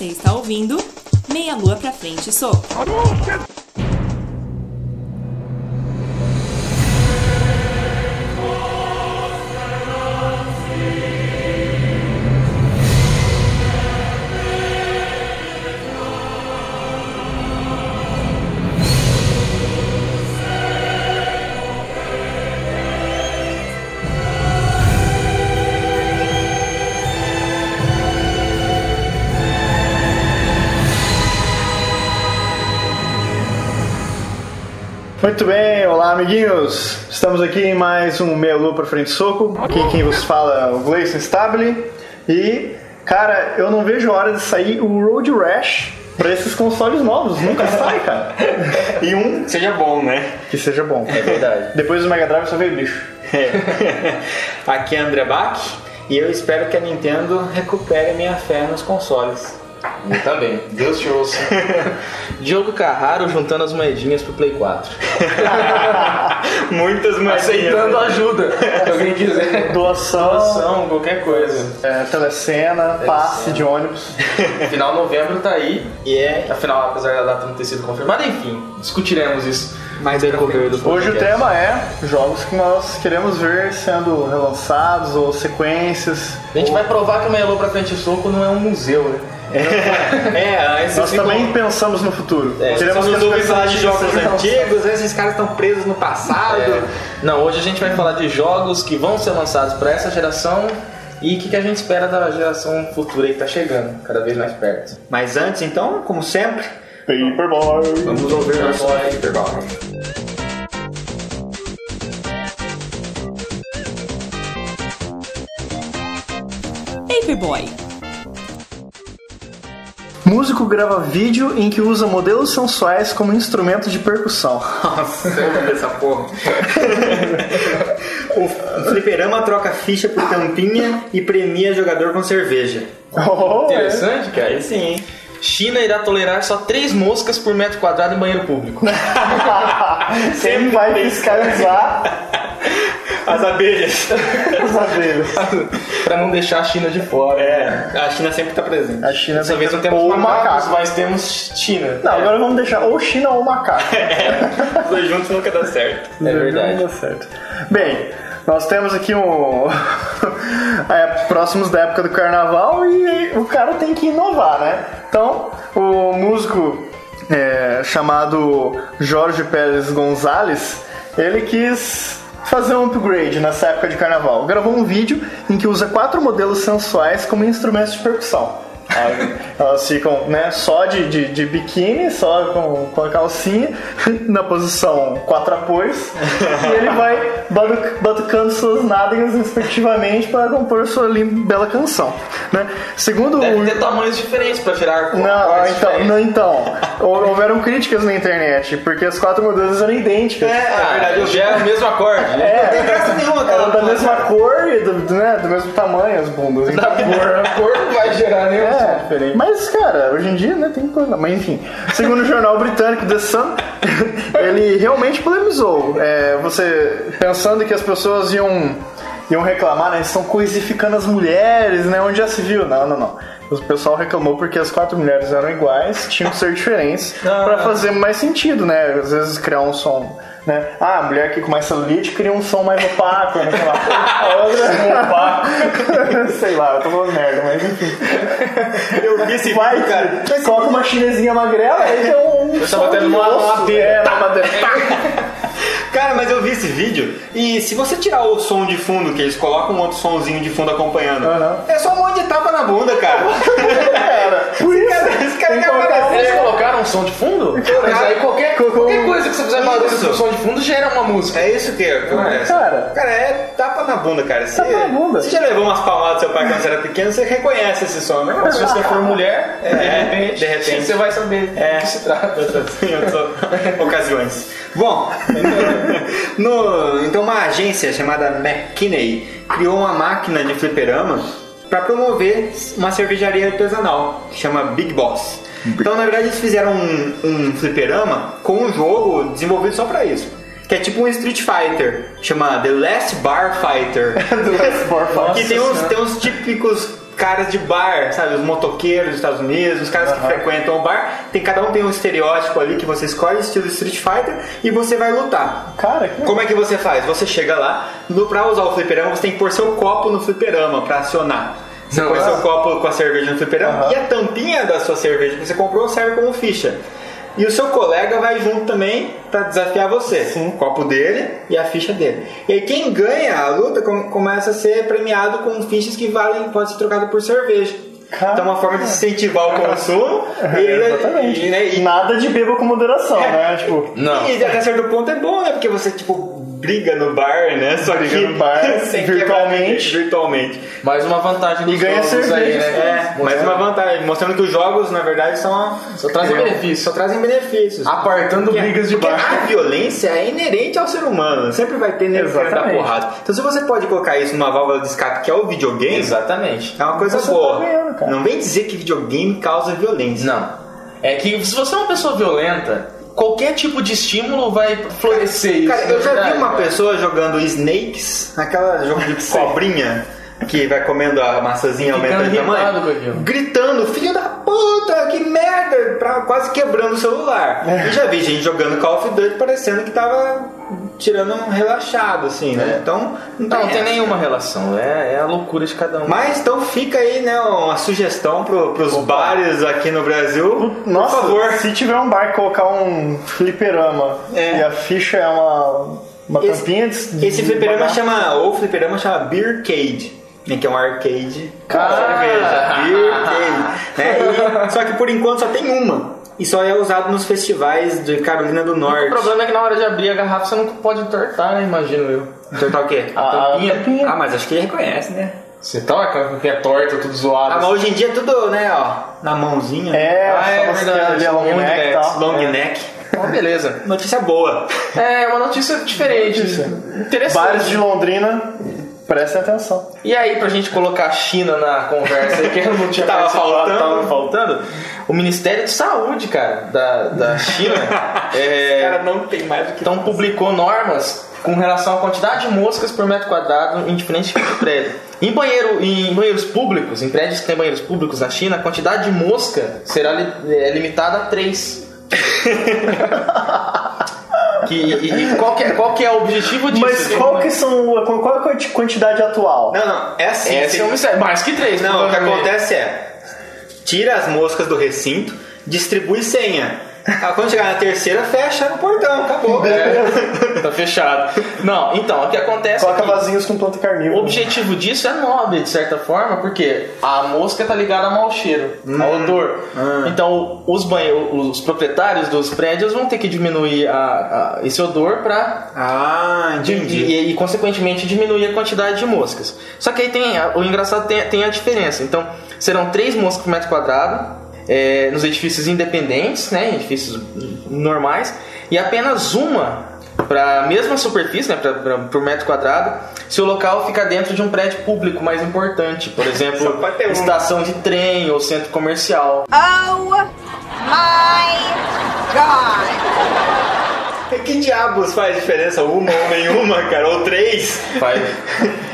Você está ouvindo Meia Lua pra Frente Soco. Muito bem, olá amiguinhos! Estamos aqui em mais um Meia Lua pra Frente Soco. Aqui quem vos fala é o Gleison Stabile. E, cara, eu não vejo a hora de sair o Road Rash pra esses consoles novos. Nunca sai, cara. E um seja bom, né? Que seja bom. É verdade. Depois do Mega Drive só veio bicho. É. Aqui é André Bach e eu espero que a Nintendo recupere minha fé nos consoles. Eu também. Deus te ouça. Diogo Carraro juntando as moedinhas pro Play 4. Muitas moedinhas. Aceitando ajuda. Se alguém quiser. Doação, Doação, qualquer coisa. é, telecena, passe de ônibus. Final de novembro tá aí. E é Afinal, apesar da data não ter sido confirmada, enfim, discutiremos isso mais no decorrer do Hoje o podcast. tema é jogos que nós queremos ver sendo relançados ou sequências. A gente vai provar que o Meia pra Frente Soco não é um museu, né? É, esses Nós ficam- também pensamos no futuro. É, Queremos que ouvir falar de jogos antigos, esses caras estão presos no passado. É, não, hoje a gente vai falar de jogos que vão ser lançados para essa geração e o que, que a gente espera da geração futura aí que tá chegando, cada vez mais perto. Mas antes, então, como sempre, Paperboy. Vamos ouvir nosso Paperboy. Músico grava vídeo em que usa modelos sensuais como instrumento de percussão. Nossa, eu vou essa porra. o fliperama troca ficha por tampinha e premia jogador com cerveja. Oh, Interessante, cara. Aí sim, hein? China irá tolerar só três moscas por metro quadrado em banheiro público. Quem vai fiscalizar As abelhas. as abelhas? pra não deixar a China de fora. É, a China sempre tá presente. A China Dessa vez não temos ou macacos, macaco. mas temos China. Não, agora vamos deixar ou China ou macaco. Os dois juntos nunca dá certo. É verdade. Não dá certo. Bem, nós temos aqui um. é, próximos da época do carnaval e o cara tem que inovar, né? Então, o músico é, chamado Jorge Pérez Gonzalez, ele quis fazer um upgrade nessa época de carnaval. Gravou um vídeo em que usa quatro modelos sensuais como instrumentos de percussão. Elas ficam né, só de, de, de biquíni, só com, com a calcinha, na posição quatro apoios, e ele vai batu- batucando suas nádegas respectivamente para compor sua linda, bela canção. Né? Segundo Deve o. ter tamanhos diferentes pra tirar Não, então, diferentes. não, então, hou- houveram críticas na internet, porque as quatro modelos eram idênticas. Ah, verdade, eu já era o mesmo acorde. É, Não tem graça nenhuma, cara. da mesma cor e do, né, do mesmo tamanho as bundas. Da cor, a cor não vai gerar nenhum É, diferente. mas cara, hoje em dia, né, tem coisa. Mas enfim, segundo o jornal britânico The Sun, ele realmente polemizou. É, você pensando que as pessoas iam, iam reclamar, né, estão coisificando as mulheres, né, onde já se viu? Não, não, não. O pessoal reclamou porque as quatro mulheres eram iguais, tinham que ser diferentes pra não. fazer mais sentido, né? Às vezes criar um som. Né? Ah, a mulher que com mais celulite cria um som mais opaco, né? Sei lá. A outra... Sei lá, eu tô falando merda, mas enfim. Eu vi esse Vai, cara. Coloca uma chinesinha magrela e tem um. Batendo de numa osso. madeira. É, uma madeira. Cara, mas eu vi esse vídeo e se você tirar o som de fundo, que eles colocam um outro sonzinho de fundo acompanhando, Aham. é só um monte de tapa na bunda, cara. Cara, por isso. Esse cara tem quer que colocar aparecer. Eles colocaram um som de fundo? Mas aí qualquer, qualquer coisa que você fizer barulho com som de fundo gera uma música. É isso que acontece. Cara. Cara, é tapa na bunda, cara. Você, Tapa na bunda. Você já levou umas palmadas do seu pai quando você era pequeno, você reconhece esse som, né? Se você for mulher, É, de, repente, de repente. você vai saber É. do que se trata. em outras ocasiões. Bom, no- então uma agência chamada McKinney criou uma máquina de fliperama para promover uma cervejaria artesanal que chama Big Boss. Então, na verdade, eles fizeram um, um fliperama com um jogo desenvolvido só para isso. Que é tipo um Street Fighter, chama The Last Bar Fighter. Do Last Bar Fighter. que tem uns, tem uns típicos caras de bar, sabe? Os motoqueiros dos Estados Unidos, os caras que frequentam o bar. Tem, cada um tem um estereótipo ali que você escolhe, estilo Street Fighter, e você vai lutar. Cara, que Como é que você faz? Você chega lá, no, pra usar o fliperama, você tem que pôr seu copo no fliperama pra acionar. Você põe ah. seu copo com a cerveja no fliperama Aham. e a tampinha da sua cerveja que você comprou serve como ficha. E o seu colega vai junto também pra desafiar você. Sim. O copo dele e a ficha dele. E aí quem ganha a luta com- começa a ser premiado com fichas que valem, pode ser trocado por cerveja. Cara. Então é uma forma de incentivar o consumo e, Exatamente. e, né, e- Nada de beba com moderação, É. né? Tipo, Não. e até certo ponto é bom, né? Porque você, tipo, briga no bar, né? Só Briga que no bar, sem virtualmente. virtualmente. Mais uma vantagem dos E ganha jogos aí, cerveja, né? É, mais uma vantagem, mostrando que os jogos, na verdade, são. Só trazem é, benefícios. Só trazem benefícios. Apartando Porque- brigas de porque bar. A violência é inerente ao ser humano. Sempre vai ter nego Exatamente. porrada. Então, se você pode colocar isso numa válvula de escape que é o videogame, Exatamente. é uma coisa Você boa. tá ganhando, cara. Não vem dizer que videogame causa violência. Não. É que se você é uma pessoa violenta, qualquer tipo de estímulo vai florescer isso. Cara, eu já vi uma pessoa jogando Snakes, aquela jogo de cobrinha que vai comendo a maçãzinha aumentando de tamanho, gritando, filho da puta, que merda, pra, quase quebrando o celular. É. E já vi gente jogando Call of Duty parecendo que tava tirando um relaxado, assim, né? É. Então, não, Não, tem nenhuma relação. É, é a loucura de cada um. Mas então fica aí, né, uma sugestão pro, pros bares aqui no Brasil. nossa, Por favor. se tiver um bar colocar um fliperama É. e a ficha é uma, uma Esse- tampinha de. Esse de fliperama bagaço. chama, ou fliperama chama Beercade, né, que é um arcade com Ah. cerveja. Beercade. Né? E- só que por enquanto só tem uma. E só é usado nos festivais de Carolina do O Norte. problema é que na hora de abrir a garrafa você não pode entortar, né? Imagino eu. Tortar o quê? A, a tampinha. Ah, mas acho que ele reconhece, né? Você tá com a torta, tudo zoado. Ah, mas hoje em dia é tudo, né, ó, na mãozinha. É, Ah, é você verdade, long long neck neck, tal. Long É. neck. Então, beleza. Notícia boa. É uma notícia diferente. Interessante. Bares de Londrina, prestem atenção. E aí, pra gente colocar a China na conversa que eu não tinha Tava faltando. tava faltando, o Ministério de Saúde, cara, da, da China, é, Cara, não tem mais do que. então publicou normas com relação à quantidade de moscas por metro quadrado em diferentes tipos de prédio. Em, banheiro, em banheiros públicos, em prédios que tem banheiros públicos na China, a quantidade de mosca será li- é, limitada a 3. que, e, e qual, que é, qual que é o objetivo disso? Mas qual que são. Qual é a quantidade atual? Não, não, é assim. Esse é um mistério. Mais que 3. Não, o que acontece é: tira as moscas do recinto, distribui senha. Ah, quando chegar na terceira, fecha no portão, acabou. É, tá fechado. Não, então, o que acontece Coloca é que vasinhos com planta o carnívora. objetivo disso é nobre, de certa forma, porque a mosca tá ligada ao mau cheiro, ao odor. Então, os, banhe- os proprietários dos prédios vão ter que diminuir a- a- esse odor para Ah, entendi. e, e, consequentemente diminuir a quantidade de moscas. Só que aí tem o engraçado tem, tem a diferença. Então serão três moscas por metro quadrado é, nos edifícios independentes, né, edifícios normais, e apenas uma para a mesma superfície, né, pra, pra, por metro quadrado, se o local fica dentro de um prédio público mais importante, por exemplo, estação de trem ou centro comercial. Oh my God. Que diabos faz diferença uma ou nenhuma, cara? Ou três? Faz-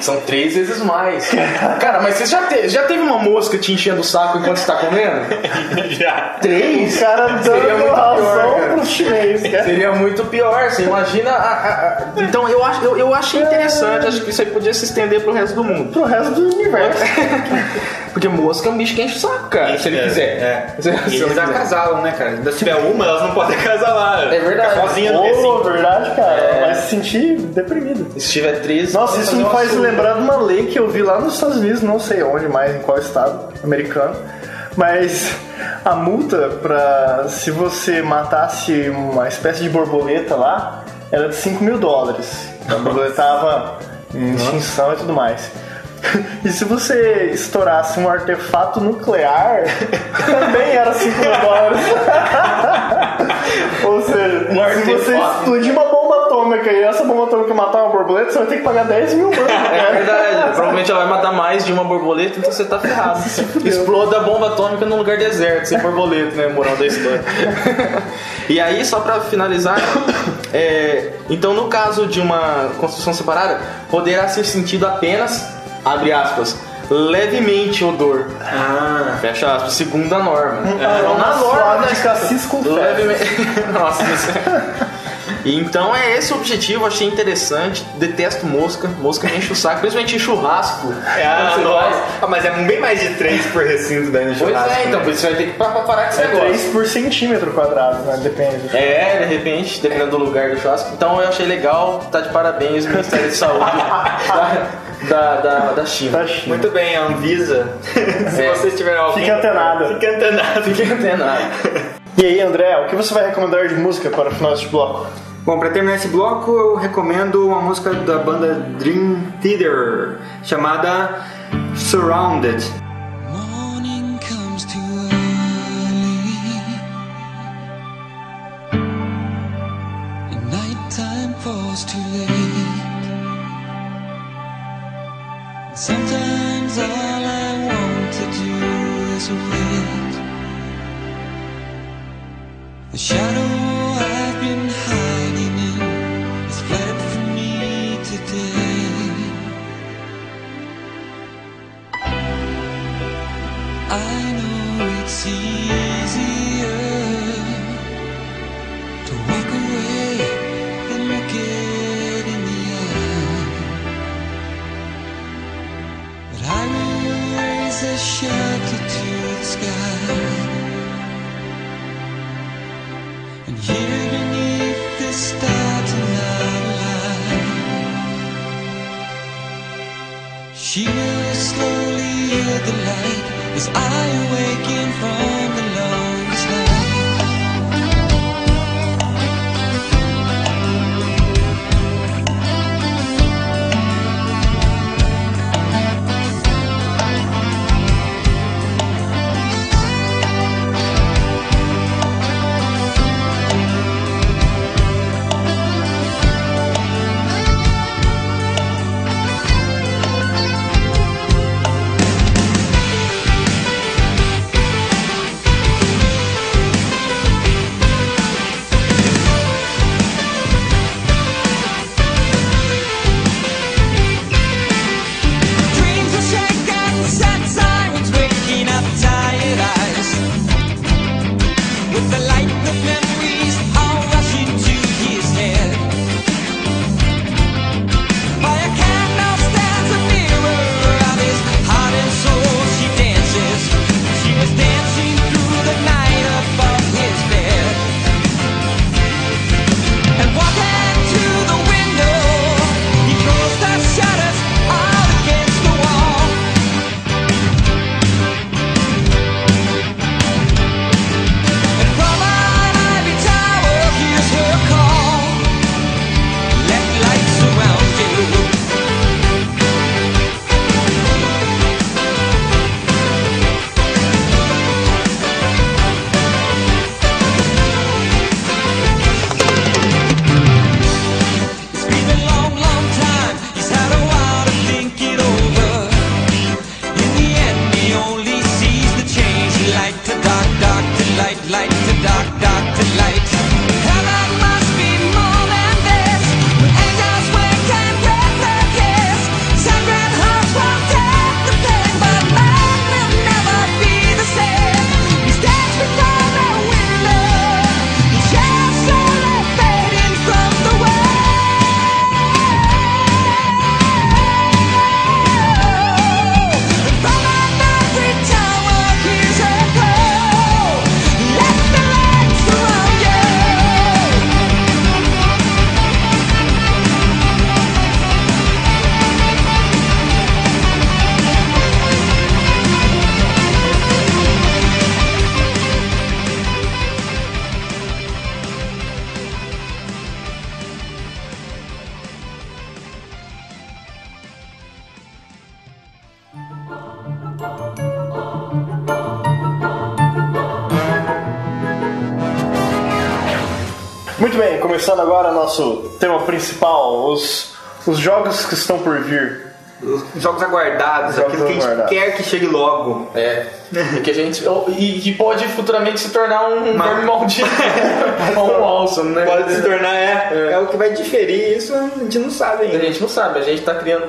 São três vezes mais. Cara, mas você já, te- já teve uma mosca te enchendo o saco enquanto você tá comendo? Já. Três? O cara Seria dando muito pior, ração cara. pro chinês, cara. Seria muito pior, você imagina. a- a- a- Então eu, acho, eu, eu achei interessante, acho que isso aí podia se estender pro resto do mundo. Pro resto do universo. Porque mosca é um bicho que enche o saco, cara, se ele quiser. É. Se, se ele eles quiser. acasalam, né, cara? Se tiver uma, elas não podem acasalar. É verdade. Fica sozinha no Ô, recinto. verdade, cara. É. Vai se sentir deprimido. Se tiver três. Nossa, isso me faz açúcar. lembrar de uma lei que eu vi lá nos Estados Unidos, não sei onde mais, em qual estado americano. Mas a multa pra se você matasse uma espécie de borboleta lá era de 5 mil dólares. A borboleta tava em extinção e tudo mais. E se você estourasse um artefato nuclear, também era 5 mil dólares. Ou seja, Um se você explodir uma bomba atômica e essa bomba atômica matar uma borboleta, você vai ter que pagar 10 mil dólares. É verdade, provavelmente ela vai matar mais de uma borboleta, então você tá ferrado. Exploda a bomba atômica num lugar deserto, sem borboleta, né? Moral da história. e aí, só pra finalizar, é, então no caso de uma construção separada, poderá ser sentido apenas, abre aspas, levemente odor. Ah, Fecha aspas, segundo a norma. Então, na uma norma suave da de cassis com levemente... Nossa, isso é- Então é esse o objetivo, achei interessante. Detesto mosca, mosca me enche o saco, principalmente em churrasco. é, ah, nossa. Ah, mas é bem mais de 3 por recinto daí no Pois churrasco. é, então né? por isso você vai ter que pa- pa- parar com esse É negócio. 3 por centímetro quadrado, né? Depende. É, de repente, dependendo do lugar do churrasco. Então eu achei legal, tá de parabéns Ministério de Saúde da, da, da, da China. Tá chique. Muito bem, Anvisa. Se É. vocês tiverem alguém... Fique antenado. Fique antenado. Fiquei antenado. E aí, André, o que você vai recomendar de música para o final deste bloco? Bom, pra terminar esse bloco, eu recomendo uma música da banda Dream Theater chamada Surrounded. Sometimes all I want to do is wait. The shadow agora nosso tema principal, os, os jogos que estão por vir. Os jogos aguardados, Jogos aquilo que a gente aguardados. quer que chegue logo. É. Que a gente. E que pode futuramente se tornar um Uma- verme maldito. Ou um awesome, né? Pode se tornar, é, é. o que vai diferir isso, a gente não sabe A ainda. gente não sabe, a gente tá criando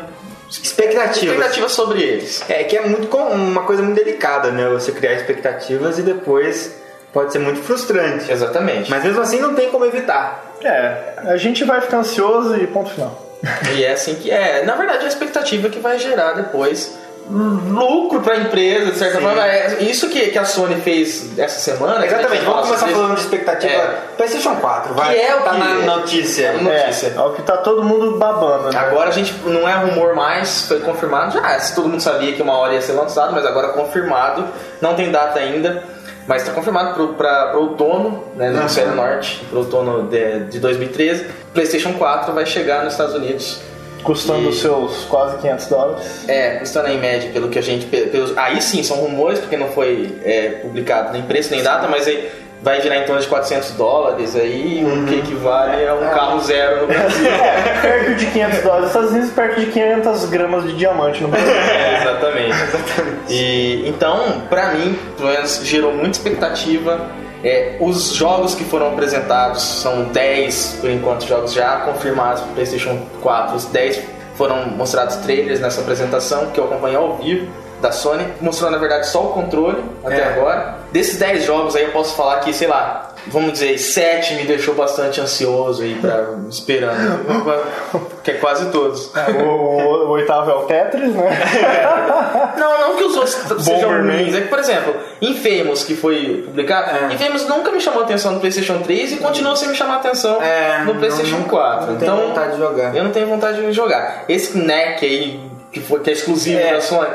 Expectativas. Expectativa sobre eles. É que é muito com- uma coisa muito delicada, né? Você criar expectativas e depois pode ser muito frustrante. Exatamente. Mas mesmo assim não tem como evitar. É, a gente vai ficar ansioso e ponto final. E é assim que é. Na verdade, a expectativa que vai gerar depois lucro pra empresa, de certa Sim. forma. É isso que, que a Sony fez essa semana. a Exatamente, vamos começar sobre falando de expectativa. É. PlayStation 4, vai. Que é o tá que- na notícia. É, notícia. É, é o que tá todo mundo babando, né? Agora a gente não é rumor mais, foi confirmado já. Se todo mundo sabia que uma hora ia ser lançado, mas agora confirmado. Não tem data ainda, mas está confirmado pro outono, né, no hemisfério norte, pro outono de, de 2013. PlayStation 4 vai chegar nos Estados Unidos. Custando E- seus quase 500 dólares. É, custando em média, pelo que a gente. pe- Pelos, aí sim, são rumores, porque não foi é, publicado nem preço nem data, mas aí vai girar em torno de 400 dólares aí, o que equivale a um carro zero no Brasil. É, perto de 500 dólares nos Estados Unidos, perto de 500 gramas de diamante no Brasil. É, exatamente. E então, pra mim, pelo menos gerou muita expectativa. É, os jogos que foram apresentados são 10, por enquanto, jogos já confirmados para PlayStation 4. Os 10 foram mostrados trailers nessa apresentação que eu acompanhei ao vivo da Sony. Mostrou, na verdade, só o controle até É. agora. Desses 10 jogos aí eu posso falar que, sei lá, vamos dizer, 7 me deixou bastante ansioso aí, pra, esperando. que é quase todos. O, o- o oitavo é o Tetris, né? Não, não que os outros sejam ruins. É que, por exemplo, Infamous, que foi publicado, É. Infamous nunca me chamou a atenção no PlayStation 3 e continua sem me chamar atenção É, no PlayStation não- 4. não tenho então, vontade de jogar. Eu não tenho vontade de jogar. Esse NEC aí, que, foi, que é exclusivo É. da Sony,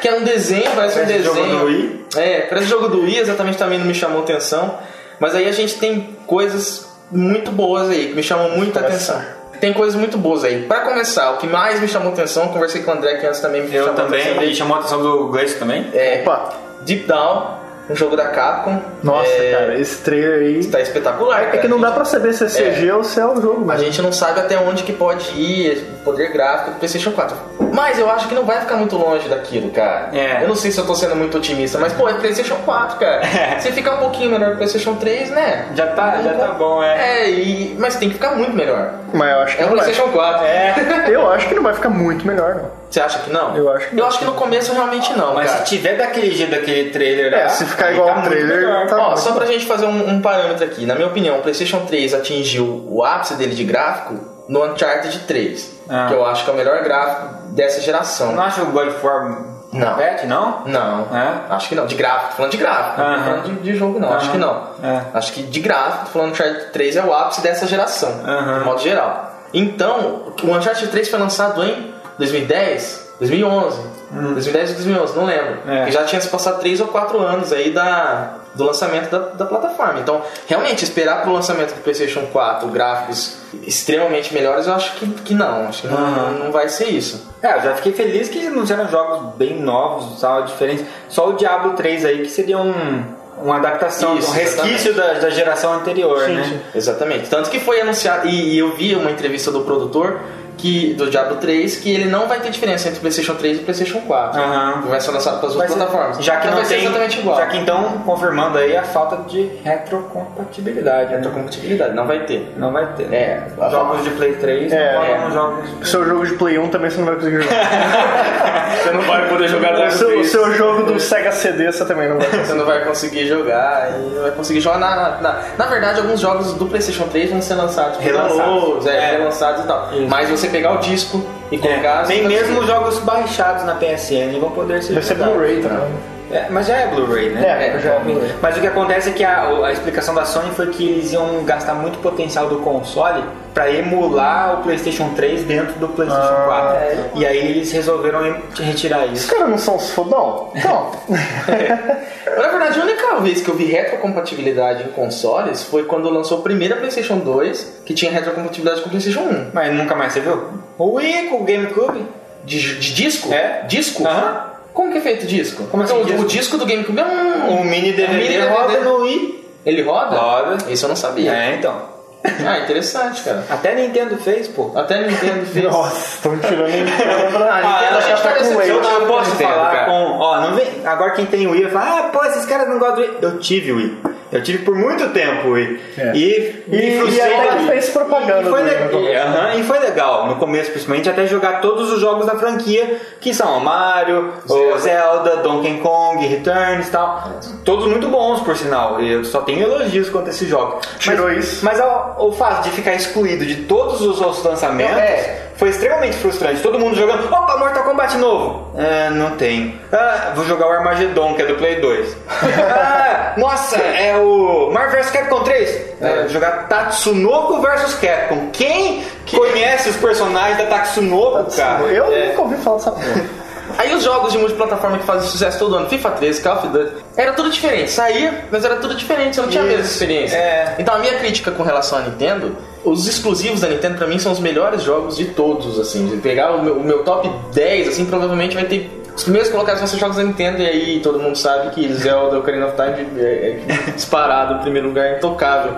que é um desenho, parece, um Parece desenho. jogo do Wii. É, parece jogo do Wii, exatamente também não me chamou atenção. Mas aí a gente tem coisas muito boas aí, que me chamam muita atenção. Tem coisas muito boas aí. Pra começar, o que mais me chamou atenção, eu conversei com o André que antes também me Eu chamou também, atenção. e chamou a atenção do Gleice também. É, Opa! Deep Down, um jogo da Capcom. Nossa, é, cara, esse trailer aí. Tá espetacular. É que cara. não dá pra saber se é CG ou se é o jogo A gente não sabe até onde que pode ir o poder gráfico do PlayStation 4. Mas eu acho que não vai ficar muito longe daquilo, cara. É. Eu não sei se eu tô sendo muito otimista, mas pô, é PlayStation 4, cara. Se ficar um pouquinho melhor que o PlayStation 3, né? Já tá, já tá bom, é. É, e... mas tem que ficar muito melhor. Mas eu acho que É o não vai. PlayStation 4. É. Eu acho que não vai ficar muito melhor, não. Você acha que não? Eu acho que Eu não. acho que no começo realmente não, Mas cara. se tiver daquele jeito daquele trailer É, lá, se ficar igual tá ao muito trailer, tá- Ó, só pra gente fazer um, um parâmetro aqui. Na minha opinião, o PlayStation 3 atingiu o ápice dele de gráfico no Uncharted 3. Ah. Que eu acho que é o melhor gráfico dessa geração. Não acha o God of War Não. Pet, não? Não, É? acho que não. De gráfico, tô falando de gráfico. Não tô falando de, de jogo, não. Acho que não. É. Acho que de gráfico, tô falando Uncharted 3 é o ápice dessa geração, Aham. de modo geral. Então, o Uncharted 3 foi lançado em 2010, 2011. 2010 ou 2011, não lembro. Hum. É. Porque já tinha se passado 3 ou 4 anos aí da, do lançamento da, da plataforma. Então, realmente, esperar pro lançamento do PlayStation 4 gráficos extremamente melhores, eu acho que, que não. Acho que não, Aham. não vai ser isso. É, eu já fiquei feliz que anunciaram jogos bem novos, tal, diferentes. Só o Diablo 3 aí que seria um, uma adaptação, Isso, um resquício da, da geração anterior, Sim, né? sim. Exatamente. Tanto que foi anunciado, e, e eu vi uma entrevista do produtor que, do Diablo 3 que ele não vai ter diferença entre PlayStation 3 e PlayStation 4. Aham. Vai ser lançado para as outras ser- plataformas. Já que Então não vai ser tem, exatamente igual. Já que então, confirmando aí a falta de retrocompatibilidade. né? Retrocompatibilidade, não vai ter. Não vai ter. É, Jogos de Play 3 É, não é. jogos. Seu jogo de Play 1 também você não vai conseguir jogar. Você não vai poder jogar o, seu, o seu jogo do Sega CD você também não vai conseguir. Você não vai conseguir jogar e não vai conseguir jogar na, na, na verdade alguns jogos do Playstation 3 vão ser lançados Relançados. é, É. relançados e tal. Isso. Mas você pegar o disco e colocar. É, nem mesmo os jogos baixados na PSN vão poder ser Deve ser. Blu-ray também. É, mas já é Blu-ray, né? É, já é Blu-ray. Mas o que acontece é que a, a explicação da Sony foi que eles iam gastar muito potencial do console para emular o PlayStation 3 dentro do PlayStation Ah, 4. E aí eles resolveram retirar Os isso. caras não são os fodão? Então, Na verdade, a única vez que eu vi retrocompatibilidade em consoles foi quando lançou a primeira PlayStation 2, que tinha retrocompatibilidade com o PlayStation 1. Mas nunca mais você viu? O Wii com o GameCube? De, de disco? É. Disco? Aham. Como que é feito disco? Como assim, Então, disco? O disco do GameCube é um. O mini DVD, um mini roda DVD. no Wii. Ele roda? Roda. Isso eu não sabia. É, então. Ah, interessante, cara. Até Nintendo fez, pô. Até a Nintendo fez. nossa, estão tirando Nintendo pra... Ah, Nintendo, a gente tá com. Wii. Eu posso Nintendo, falar cara. com. Ó, não vem. Agora quem tem Wii vai falar, ah, pô, esses caras não gostam do Wii. Eu tive Wii. Eu tive por muito tempo o Wii. É. E, E- e até fez propaganda E foi, e- e foi legal, no começo principalmente, até jogar todos os jogos da franquia, que são o Mario, o Zelda, Donkey Kong, Returns e tal. Todos muito bons, por sinal. E eu só tenho elogios quanto a esse jogo. Tirou mas, isso. Mas ao- o fato de ficar excluído de todos os outros lançamentos É. foi extremamente frustrante. Todo mundo jogando, opa, Mortal Kombat novo. É, não tem. Ah, vou jogar o Armageddon, que é do Play 2. ah, nossa, é o Marvel vs Capcom 3. É, vou jogar Tatsunoko vs Capcom. Quem conhece os personagens da Tatsunoko, cara? Eu É. nunca ouvi falar dessa porra. Aí os jogos de multiplataforma que fazem sucesso todo ano, FIFA 13, Call of Duty, era tudo diferente. Saía, mas era tudo diferente, você não tinha a mesma experiência. é. Então a minha crítica com relação à Nintendo, os exclusivos da Nintendo pra mim são os melhores jogos de todos, assim. De pegar o meu, o meu top 10, assim, provavelmente vai ter. Os primeiros colocados vão ser jogos da Nintendo, e aí todo mundo sabe que Zelda Ocarina of Time é, é disparado, em primeiro lugar, intocável.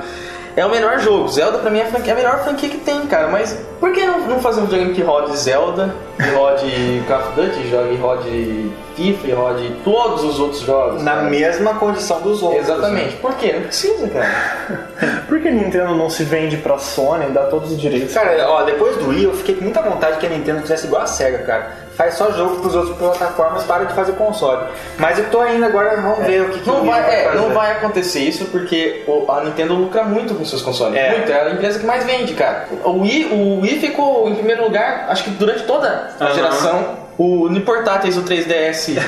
É o melhor jogo. Zelda pra mim é a, franquia- é a melhor franquia que tem, cara. Mas por que não, não fazer um videogame que rode Zelda, que rode Call of Duty, jogue, rode FIFA e rode todos os outros jogos? Na cara? mesma condição dos outros. Exatamente. Por quê? Não precisa, cara. Por que a Nintendo não se vende pra Sony e dá todos os direitos? Cara, ó, depois do Wii eu fiquei com muita vontade que a Nintendo fizesse igual a SEGA, cara. Faz só jogo pros outros plataformas, para de fazer console. Mas eu tô ainda agora, vamos ver o que, que Não vai, é, fazer. não vai acontecer isso porque a Nintendo lucra muito com seus consoles. É. Muito, é a empresa que mais vende, cara. O Wii, o Wii ficou em primeiro lugar, acho que durante toda a Aham. geração. O no portáteis, o 3DS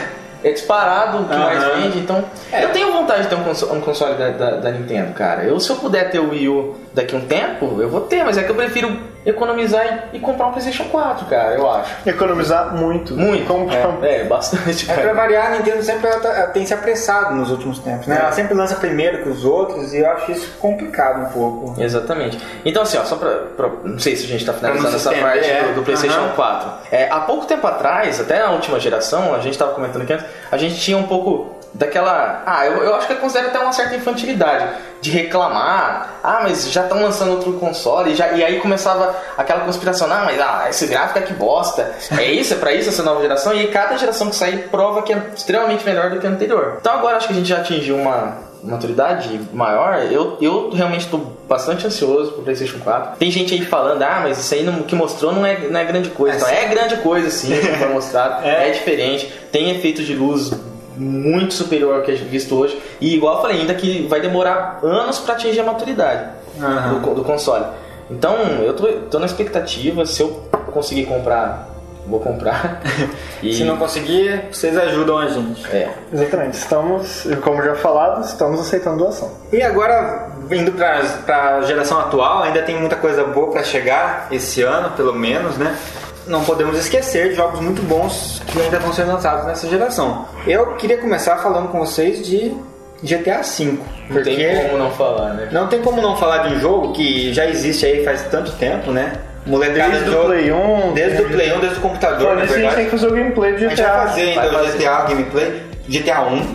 é disparado o que mais Aham. vende. Então, eu tenho vontade de ter um console, um console da, da- da Nintendo, cara. Eu, se eu puder ter o Wii U daqui a um tempo, eu vou ter, mas é que eu prefiro economizar e, e comprar um PlayStation 4, cara, eu acho. Economizar muito. Muito. Comprar É, é, bastante, É, pra cara. variar, a Nintendo sempre ela tá- ela tem se apressado nos últimos tempos, né? É. Ela sempre lança primeiro que os outros e eu acho isso complicado um pouco. Exatamente. Então, assim, ó, só pra, pra- Não sei se a gente tá finalizando essa parte estender, do, é. do PlayStation Aham. 4. É, há pouco tempo atrás, até na última geração, a gente tava comentando aqui antes, a gente tinha um pouco daquela. Ah, eu, eu acho que considero até uma certa infantilidade de reclamar. Ah, mas já estão lançando outro console. E, já, e aí começava aquela conspiração. Ah, mas ah, esse gráfico é que bosta. É isso? É pra isso essa nova geração? E aí cada geração que sair prova que é extremamente melhor do que a anterior. Então agora acho que a gente já atingiu uma maturidade maior, eu, eu realmente estou bastante ansioso pro PlayStation 4. Tem gente aí falando, ah, mas isso aí não, que mostrou não é, não é grande coisa. Então, é grande coisa sim, que foi mostrado. é. diferente, tem efeito de luz muito superior ao que é visto hoje. E igual eu falei, ainda que vai demorar anos para atingir a maturidade do, co- do console. Então, eu tô, tô na expectativa, se eu conseguir comprar, vou comprar. E, Se não conseguir, vocês ajudam a gente. é, Exatamente. Estamos, como já falado, estamos aceitando doação. E agora, indo pra, pra geração atual, ainda tem muita coisa boa pra chegar esse ano, pelo menos, né? Não podemos esquecer de jogos muito bons que ainda vão ser lançados nessa geração. Eu queria começar falando com vocês de GTA V. não tem como não falar, né? Não tem como não falar de um jogo que já existe aí faz tanto tempo, né? Molecada Desde de o jogo- Play 1. Desde o Play 1, desde o computador, Olha, na isso a gente tem verdade. que fazer o gameplay de A gente vai GTA. fazer então Vai o. GTA gameplay, GTA 1,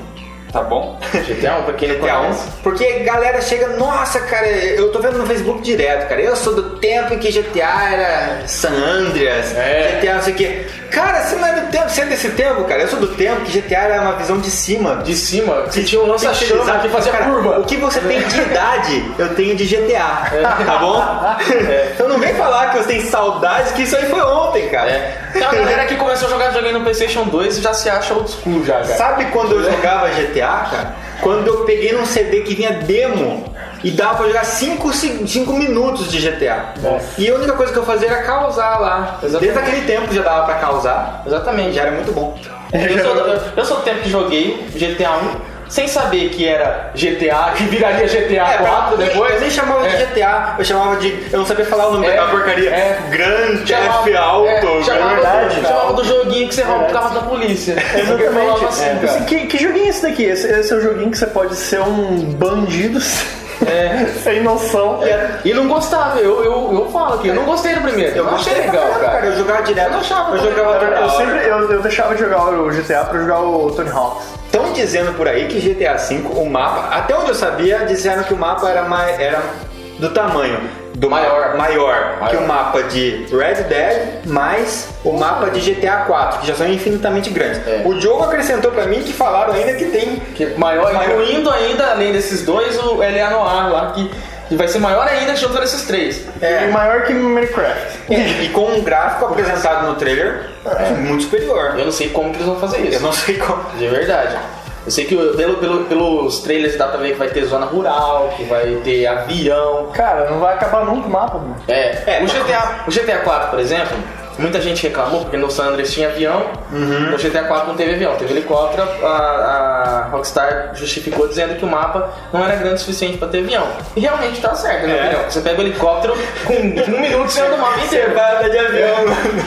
tá bom? GTA 1, pra quem não GTA 1, conhece. porque a galera chega, nossa, cara, eu tô vendo no Facebook direto, cara, eu sou do tempo em que GTA era San Andreas, É. GTA não sei o que. Cara, você não é do tempo, você é desse tempo, cara, eu sou do tempo que GTA era uma visão de cima. De cima, que tinha um lança-chama que fazia Cara, curva. O que você tem de idade, eu tenho de GTA, tá bom? Então não vem falar que você tem saudades, que isso aí foi ontem, cara. É. Tem uma galera que começou a jogar videogame no PlayStation 2 e já se acha old school já, cara. Sabe quando eu jogava GTA, cara? Quando eu peguei num CD que vinha demo e dava pra jogar 5 minutos de GTA. E a única coisa que eu fazia era causar lá. Exatamente. Desde aquele tempo já dava pra causar. Exatamente. Já era muito bom. Eu sou, eu sou do tempo que joguei GTA 1 sem saber que era GTA, que viraria GTA 4 pra- depois. Eu nem chamava É. de GTA, eu chamava de. Eu não sabia falar o nome É, daquela porcaria. é. Grande F alto. é, chamava, verdade. chamava do joguinho que você rouba o carro da polícia. Falava assim, É. cara. Que, que joguinho é esse daqui? Esse, esse é o joguinho que você pode ser um bandido É. sem noção. E não gostava, eu, eu, eu falo aqui, eu não gostei do primeiro. Eu não achei gostei legal, caramba, cara. Eu jogava direto. Eu não achava Eu jogava Eu, eu sempre eu, eu deixava de jogar o GTA pra jogar o Tony Hawk. Estão dizendo por aí que GTA V, o mapa, até onde eu sabia, disseram que o mapa era mais era do tamanho do ma- Maior. maior, que Maior. o mapa de Red Dead mais o mapa de GTA 4, que já são infinitamente grandes. É. O jogo acrescentou pra mim que falaram ainda que tem Que maior, Maior. incluindo ainda, além desses dois, o LA Noir lá, que, que vai ser maior ainda juntando esses três. É. E maior que Minecraft. e com um gráfico apresentado no trailer muito superior. Eu não sei como que eles vão fazer isso. Eu não sei como. De verdade. Eu sei que pelo, pelo- pelos trailers dá pra ver que vai ter zona rural, que vai ter avião. Cara, não vai acabar nunca o mapa, mano. É, É, o, GTA, o GTA 4, por exemplo, muita gente reclamou porque no San Andreas tinha avião, no GTA 4 não teve avião, teve helicóptero. A, a Rockstar justificou dizendo que o mapa não era grande o suficiente pra ter avião. E realmente tá certo, na minha É. opinião. Você pega o helicóptero, com um minuto você anda o mapa inteiro. vai andar de avião.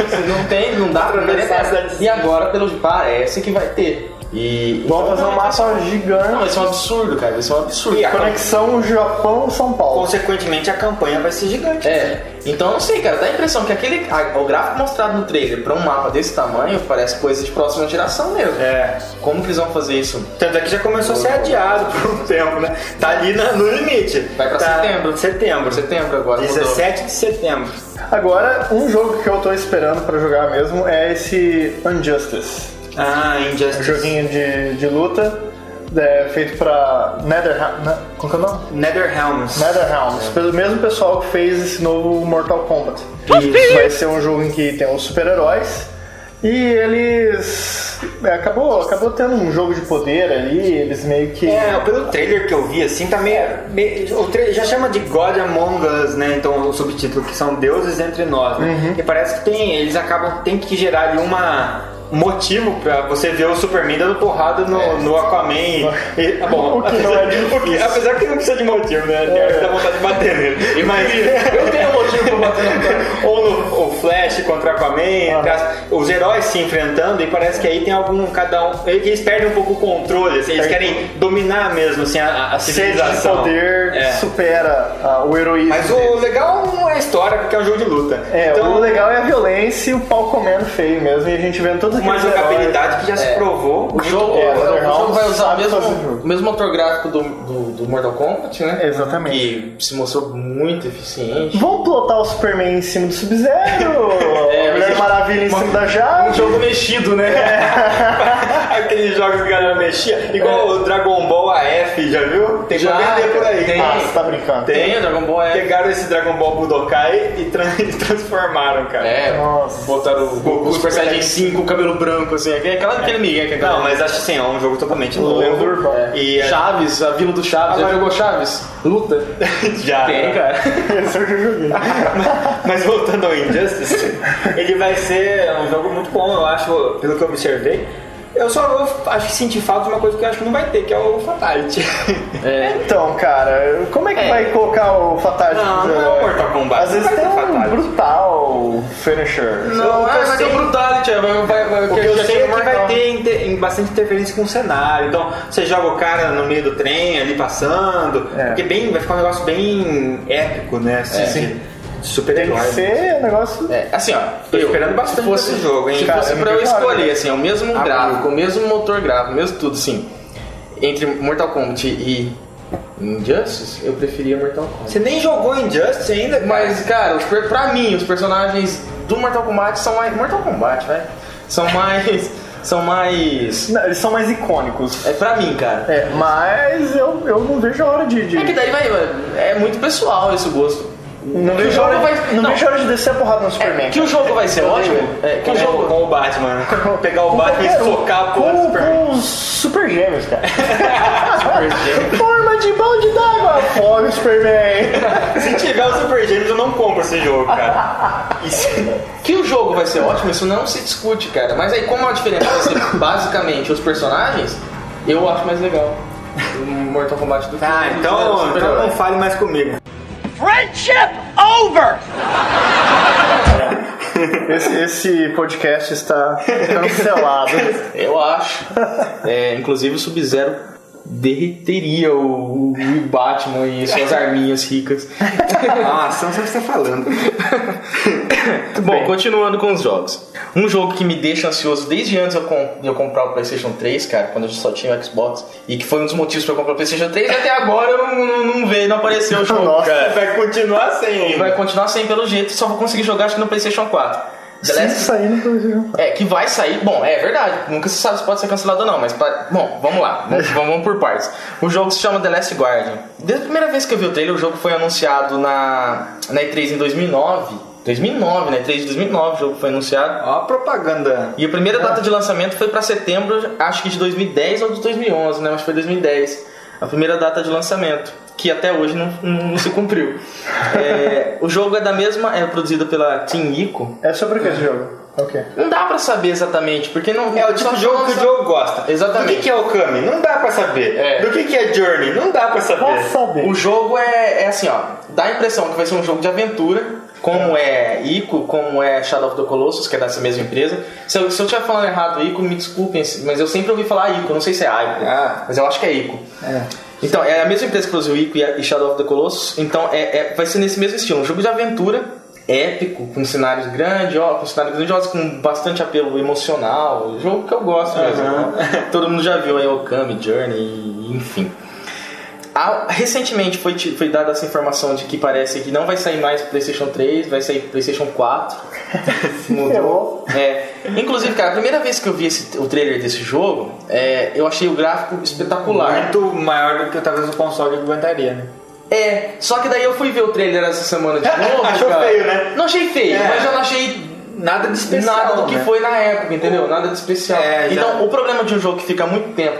Você não tem, não dá pra ver cidade. E agora, pelo parece que vai ter. E Vamos fazer um mapa Não, gigante. vai ser um absurdo, cara. Vai ser um absurdo. E a Conexão Japão-São Paulo. Consequentemente, a campanha vai ser gigante. É, então eu não sei, cara, dá a impressão que aquele. a- o gráfico mostrado no trailer pra um mapa desse tamanho parece coisa de próxima geração mesmo. É. Como que eles vão fazer isso? Tanto é que já começou a ser adiado por um tempo, né? Tá ali na- no limite. Vai pra Tá- setembro. Setembro. Setembro agora. mudou. 17 de setembro. Agora, um jogo que eu tô esperando pra jogar mesmo é esse Injustice. Ah, Um Injustice. joguinho de, de luta é, feito pra Netherrealm. Ne- Como que é o nome? Netherrealms. Netherrealms, pelo mesmo pessoal que fez esse novo Mortal Kombat. Isso. Vai ser um jogo em que tem os super-heróis e eles. é, acabou, acabou tendo um jogo de poder ali, eles meio que. É, pelo trailer que eu vi, assim, tá meio. meio- o trailer já chama de God Among Us, né? Então o subtítulo que são deuses entre nós, né? Uhum. E parece que tem. Eles acabam. Tem que gerar ali uma. Motivo pra você ver o Superman dando porrada no, no Aquaman. E, ah, bom, O que não é apesar, o que- apesar que não precisa de motivo, né? Tem dá vontade de bater nele. Mas, Eu tenho motivo pra bater cara. ou no o Flash contra Aquaman, entre as- os heróis se enfrentando e parece que aí tem algum cada um, eles perdem um pouco o controle, assim, eles querem dominar mesmo assim a, a Sede de civilização. poder É. supera ah, o heroísmo. Mas o deles. legal não é a história, porque é um jogo de luta. É, então, o legal é a violência e o pau comendo feio mesmo. E a gente vendo todos uma jogabilidade que já se É. provou. O jogo, é, o jogo vai usar o mesmo, o mesmo motor gráfico do, do, do Mortal Kombat, né? Exatamente. Que se mostrou muito eficiente. Vamos plotar o Superman em cima do Sub-Zero, É, a Mulher mas- Maravilha em uma- cima da Jade. Um jogo mexido, né? Aqueles jogos que a galera mexia, igual o Dragon Ball AF, já viu? Tem que Já, vender por aí. tem. Ah, você tá brincando. Tem, o Dragon Ball é. Pegaram esse Dragon Ball Budokai e, e transformaram, cara. É, Nossa. botaram o Goku Super Saiyajin 5, cabelo branco, assim, aquela aquele Miguel que é Não, mas acho que sim, é um jogo totalmente novo. É. E Chaves, a Vila do Chaves, já Agora- jogou Chaves? Luta? já. Tem, cara. Eu já joguei. Mas voltando ao Injustice, ele vai ser um jogo muito bom, eu acho, pelo que eu observei. Eu só eu acho que senti falta de uma coisa que eu acho que não vai ter, que é o Fatality. É. Então, cara, como é que É. vai colocar o Fatality? Não, não é o Mortal Kombat, Às vezes tem um Fatality. brutal finisher. Não, Eu é, vai ter sei. o Brutality, é, vai, vai, vai, O que eu já sei é que vai ter inter- em bastante interferência com o cenário. Então, você joga o cara no meio do trem, ali passando. É. Porque bem, vai ficar um negócio bem épico, né? Assim, É. de- de Tem que ser um negócio. É, assim, ó. Tô esperando bastante se fosse, desse jogo, hein? Se Cara, fosse eu pra eu escolher, né? assim, é o mesmo Ah, gráfico, o mesmo motor gráfico, o mesmo tudo, assim. Entre Mortal Kombat e Injustice, eu preferia Mortal Kombat. Você nem jogou Injustice ainda, cara? Mas, cara, os, pra mim, os personagens do Mortal Kombat são mais. Mortal Kombat, vai? São mais. São mais. Não, eles são mais icônicos. É pra mim, cara. É, mas eu, eu não vejo a hora de. de- É que daí vai. É muito pessoal esse gosto. Não que o vejo a jogo hora, vai- não, não. vejo a hora de descer a porrada no Superman. É, que o jogo vai ser ótimo. É, que o jogo. com o Batman. Pegar o Com Batman e socar a porra do Superman. com os super gêmeos, cara. Forma de balde d'água! Foga, Superman! Se tiver o Super Gêmeos, eu não compro esse jogo, cara. Isso. Que o jogo vai ser ótimo, isso não se discute, cara. Mas aí, como a diferença vai ser basicamente os personagens, eu acho mais legal o Mortal Kombat do que Ah, o então, Super então não fale mais comigo. Friendship over! Esse, esse podcast está cancelado. Eu acho. É, inclusive o Sub-Zero derreteria o, o Batman e suas arminhas ricas. Nossa, não sabe o que você tá falando. Bom, continuando com os jogos. Um jogo que me deixa ansioso desde antes eu de eu comprar o PlayStation 3, cara, quando eu só tinha o Xbox, e que foi um dos motivos pra eu comprar o PlayStation 3, e até agora eu não, não, não veio, não apareceu o jogo, Nossa, cara. Vai continuar sem. Vai continuar sem pelo jeito, só vou conseguir jogar acho que no PlayStation 4. The Last- no Brasil. É, que vai sair. Bom, é verdade. Nunca se sabe se pode ser cancelado ou não, mas. pra- bom, vamos lá. Vamos, vamos por partes. O jogo se chama The Last Guardian. Desde a primeira vez que eu vi o trailer, o jogo foi anunciado na, na E3 em 2009. 2009, né? E3 de 2009 o jogo foi anunciado. Ó a propaganda. E a primeira data de lançamento foi pra setembro, acho que de 2010 ou de 2011, né? Acho que foi 2010. A primeira data de lançamento, que até hoje não, não se cumpriu. É, o jogo é da mesma, é produzido pela Team Ico. É sobre o que esse jogo? Ok. Não dá pra saber exatamente, porque não. É o tipo de jogo que o Diogo gosta. Exatamente. Do que, que é o Kami? Não dá pra saber. É. Do que, que é Journey? Não dá pra saber. Posso saber. O jogo é, é assim, ó. Dá a impressão que vai ser um jogo de aventura, como é Ico, como é Shadow of the Colossus, que é dessa mesma empresa. Se eu, se eu estiver falando errado Ico, me desculpem, mas eu sempre ouvi falar Ico, não sei se é Ico, Ah. mas eu acho que é Ico. Então, é a mesma empresa que produziu Ico e Shadow of the Colossus, então é, é- vai ser nesse mesmo estilo, um jogo de aventura épico, com cenários grandiosos, com cenários grandiosos, com bastante apelo emocional, jogo que eu gosto mesmo. né? Todo mundo já viu aí Okami, Journey, enfim. Ah, recentemente foi, foi dada essa informação de que parece que não vai sair mais PlayStation 3, vai sair PlayStation 4. Mudou. É. Inclusive, cara, a primeira vez que eu vi esse- o trailer desse jogo, é, eu achei o gráfico espetacular. Muito maior do que talvez o console aguentaria, né? É, só que daí eu fui ver o trailer essa semana de novo. Achou cara. feio, né? Não achei feio, É. mas eu não achei Nada de especial. nada do que né? foi na época, entendeu? Nada de especial. É, já- então, o problema de um jogo que fica muito tempo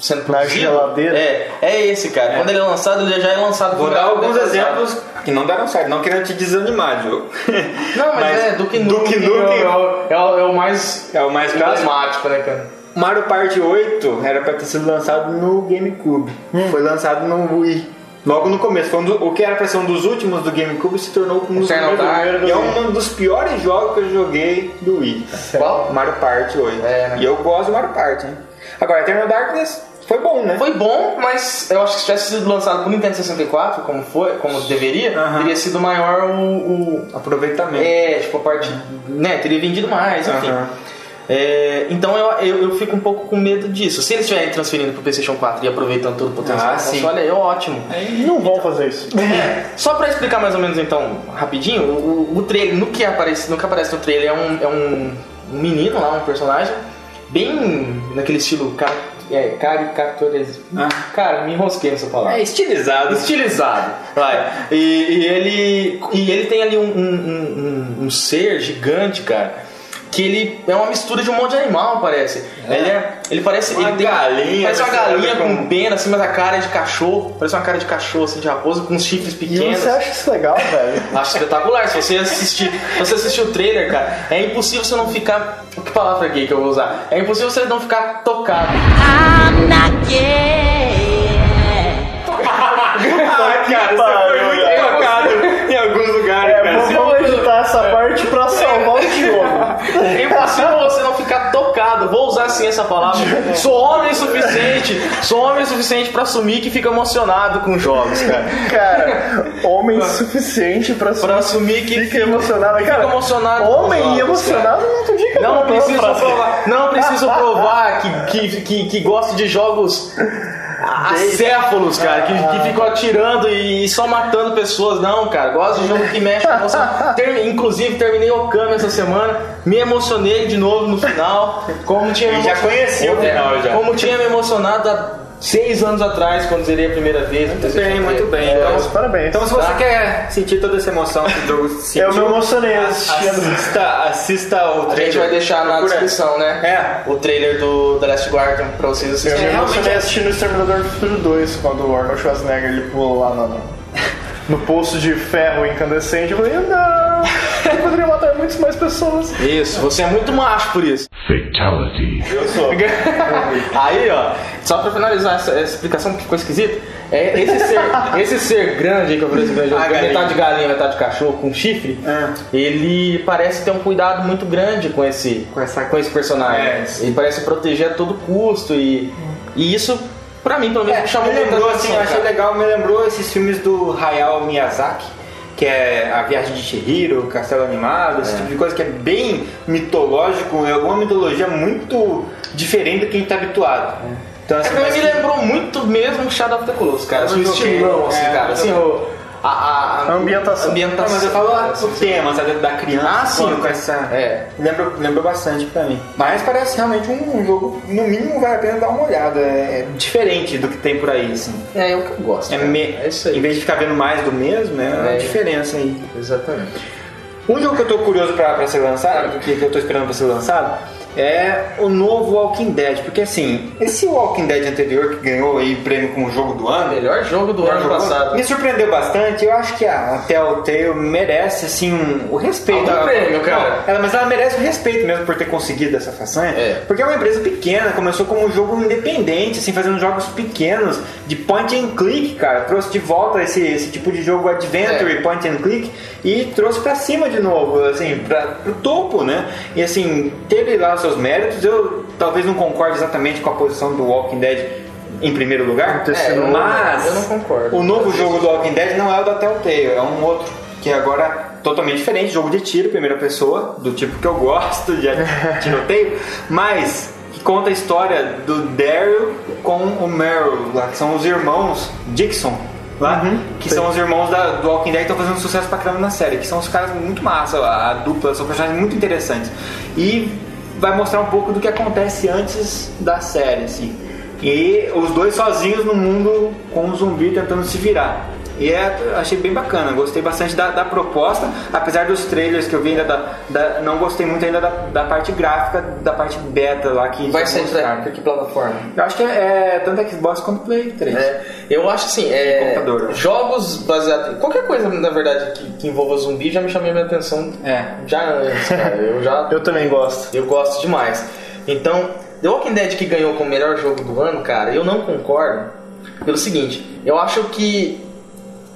sendo Na produzido geladeira. É, é esse, cara. Quando ele é lançado, ele já é lançado Vou dar alguns exemplos que não deram certo, não querendo te desanimar, Diogo. Não, mas, é, Duke Nukem, Duke Nukem é, o- é o, é o mais é o mais emblemático, né, cara? Mario Party 8 era pra ter sido lançado no GameCube. Foi lançado no Wii. Logo no começo, um do- o que era pra ser um dos últimos do GameCube se tornou um dos primeiros. E é um dos piores jogos que eu joguei do Wii. Qual? Mario Party 8. É, né? E eu gosto de Mario Party, hein? Agora, Eternal Darkness foi bom, né? Foi bom, mas eu acho que se tivesse sido lançado pro Nintendo 64, como foi, como deveria, teria sido maior o, o- Aproveitamento. É, tipo, a parte. Né, teria vendido mais, enfim. É, então eu, eu, eu fico um pouco com medo disso. Se eles estiverem transferindo pro PlayStation 4 e aproveitando todo o potencial Ah, do console, é ótimo. Não vão fazer isso. É, só pra explicar mais ou menos então, rapidinho, o, o trailer, no que aparece no, que aparece no trailer é um, é um menino lá, um personagem, bem naquele estilo car, é, caricaturesco. Ah. Cara, me enrosquei nessa palavra. É estilizado. Estilizado, vai. E, e ele, e ele tem ali um, um, um- um ser gigante, cara. Que ele é uma mistura de um monte de animal, parece. Ele, é, ele parece. Uma ele tem- galinha, Parece uma galinha com pena, assim, mas a cara é de cachorro. Parece uma cara de cachorro, assim, de raposa, com uns chifres E pequenos. você acha isso legal, velho? Acho espetacular. Se você assistir, se você assistir o trailer, cara, é impossível você não ficar. Que palavra gay que eu vou usar? É impossível você não ficar tocado. I'm not gay. Ah, cara, você foi usar assim essa palavra. Sou homem o suficiente. Sou homem o suficiente pra assumir que fica emocionado com jogos, cara. Cara, homem suficiente pra, Pra assumir que fica emocionado. Cara, emocionado com homem jogos, emocionado não tu diga Não não, preciso provar, não preciso provar que, que, que, que gosto de jogos acéfalos, cara, que, que ficam atirando e só matando pessoas. Não, cara, gosto de jogo que mexe com você. Termi- inclusive, terminei o Okami essa semana, me emocionei de novo no final. Como tinha me Já conhecia o final, já. Como tinha me emocionado há seis anos atrás, quando zerei a primeira vez. Muito bem, muito bem. Então, Mas parabéns. então se você Tá. quer sentir toda essa emoção que o jogo sentiu, eu me emocionei assistindo. assista, assista o A trailer. gente vai deixar na Procura. descrição, né? É. O trailer do The Last Guardian pra vocês Eu assistirem. me realmente emocionei é- assistindo o Exterminador do Futuro 2, quando o Arnold Schwarzenegger ele pulou lá no, no poço de ferro incandescente. Eu falei, não, eu poderia matar muitas mais pessoas. Isso, você é muito macho por isso. Fatality. Eu sou. Aí, ó, só pra finalizar essa, essa explicação que ficou esquisita, é esse ser, esse ser grande que eu falei, esse grande, metade galinha, metade cachorro, com chifre, Ah. ele parece ter um cuidado muito grande com esse, Com essa- com esse personagem. É. Ele parece proteger a todo custo e, e isso Pra mim, pelo menos, É, me chamou me lembrou, assim, achei legal, me lembrou esses filmes do Hayao Miyazaki, que é A Viagem de Chihiro, Castelo Animado, esse tipo de coisa que é bem mitológico, é alguma mitologia muito diferente do que a gente tá habituado. Então, É assim, que mas me que- lembrou muito mesmo Shadow of the Colossus, cara. Assim, não joguei. estilão, assim, É, cara. eu Assim, o, a, a, A ambientação. Não, mas eu falo ah, o tema, sabe, da criança Ah, sim. com essa... É. Lembra, lembra bastante pra mim. Mas parece realmente um, um jogo, no mínimo vale a pena dar uma olhada. É diferente do que tem por aí, assim. É, é o que eu gosto. É me... É isso aí. Em vez de ficar vendo mais do mesmo, é uma É. diferença aí. Exatamente. Um jogo que eu tô curioso pra, pra ser lançado, que, que eu tô esperando pra ser lançado, é o novo Walking Dead. Porque assim, esse Walking Dead anterior que ganhou aí prêmio como jogo do ano. Melhor jogo do ano Jogo- passado. Me surpreendeu bastante. Eu acho que a Telltale merece, assim, um, o respeito. Alto prêmio, cara. Não, ela- mas ela merece o respeito mesmo por ter conseguido essa façanha. É. Porque é uma empresa pequena, começou como um jogo independente, assim, fazendo jogos pequenos, de point and click, cara. Trouxe de volta esse, esse tipo de jogo adventure, É. point and click, e trouxe pra cima de novo, assim, pra, pro topo, né? E assim, teve lá os seus méritos. Eu talvez não concorde exatamente com a posição do Walking Dead em primeiro lugar, É, mas eu não concordo. o novo jogo do Walking Dead não é o da Telltale, é um outro que agora é totalmente diferente, jogo de tiro, primeira pessoa, do tipo que eu gosto de tiroteio, mas que conta a história do Daryl com o Meryl, lá, que são os irmãos Dixon. Lá, que são os irmãos da, do Walking Dead que estão fazendo sucesso pra caramba na série, que são os caras muito massa, a, a dupla, são personagens muito interessantes. E vai mostrar um pouco do que acontece antes da série, assim. E os dois sozinhos no mundo com um zumbi tentando se virar. E é, achei bem bacana, gostei bastante da, da proposta, apesar dos trailers que eu vi ainda da, da- não gostei muito ainda da, da parte gráfica, da parte beta lá que Vai sair mostraram. pra que plataforma? Eu acho que é, é tanto Xbox quanto Play 3. É, eu acho assim, é, Computador. jogos baseados em qualquer coisa, na verdade, que, que envolva zumbi já me chamou a minha atenção É. já antes, cara. Eu já Eu também gosto. eu gosto demais. Então, The Walking Dead que ganhou como melhor jogo do ano, cara, eu não concordo pelo seguinte, eu acho que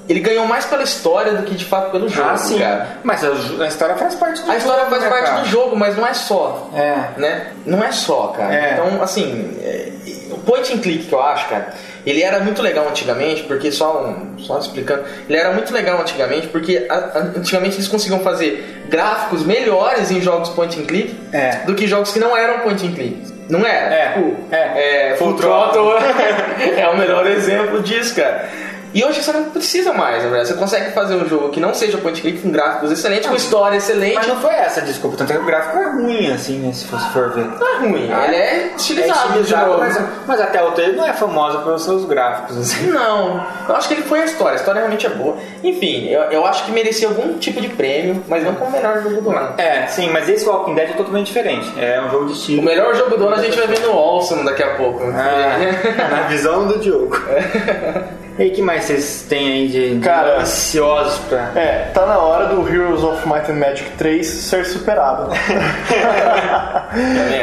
ele ganhou mais pela história do que de fato pelo jogo, Ah, sim. cara. Mas a, a história faz parte do A história jogo, faz né, parte cara? do jogo, mas não é só. É. Né? Não é só, cara. É. Então, assim, é, o point and click que eu acho, cara, ele era muito legal antigamente, porque só, um- só explicando, ele era muito legal antigamente, porque a- a- antigamente eles conseguiam fazer gráficos melhores em jogos point and click É. do que jogos que não eram point and click. Não era? É. Tipo, É. é, Full Full Throttle é o melhor exemplo disso, cara. E hoje você não precisa mais, na verdade. Você consegue fazer um jogo que não seja point click com gráficos excelentes, com história excelente. Mas não foi essa, desculpa. Tanto é que o gráfico é ruim, assim, né, se você for ver. Não é ruim, ele é estilizado, É estilizado, mas, mas a Telltale não é famosa pelos seus gráficos, assim. Não, eu acho que ele foi a história, a história realmente é boa. Enfim, eu, eu acho que merecia algum tipo de prêmio, mas não como o melhor jogo do ano. É, sim, mas esse Walking Dead é totalmente diferente. É um jogo de O estilo. melhor jogo do ano a gente vai ver no Awesome daqui a pouco. Ah, na visão do Diogo. E aí, que mais vocês têm aí de, de Cara, ansiosos pra. É, tá na hora do Heroes of Might and Magic 3 ser superado.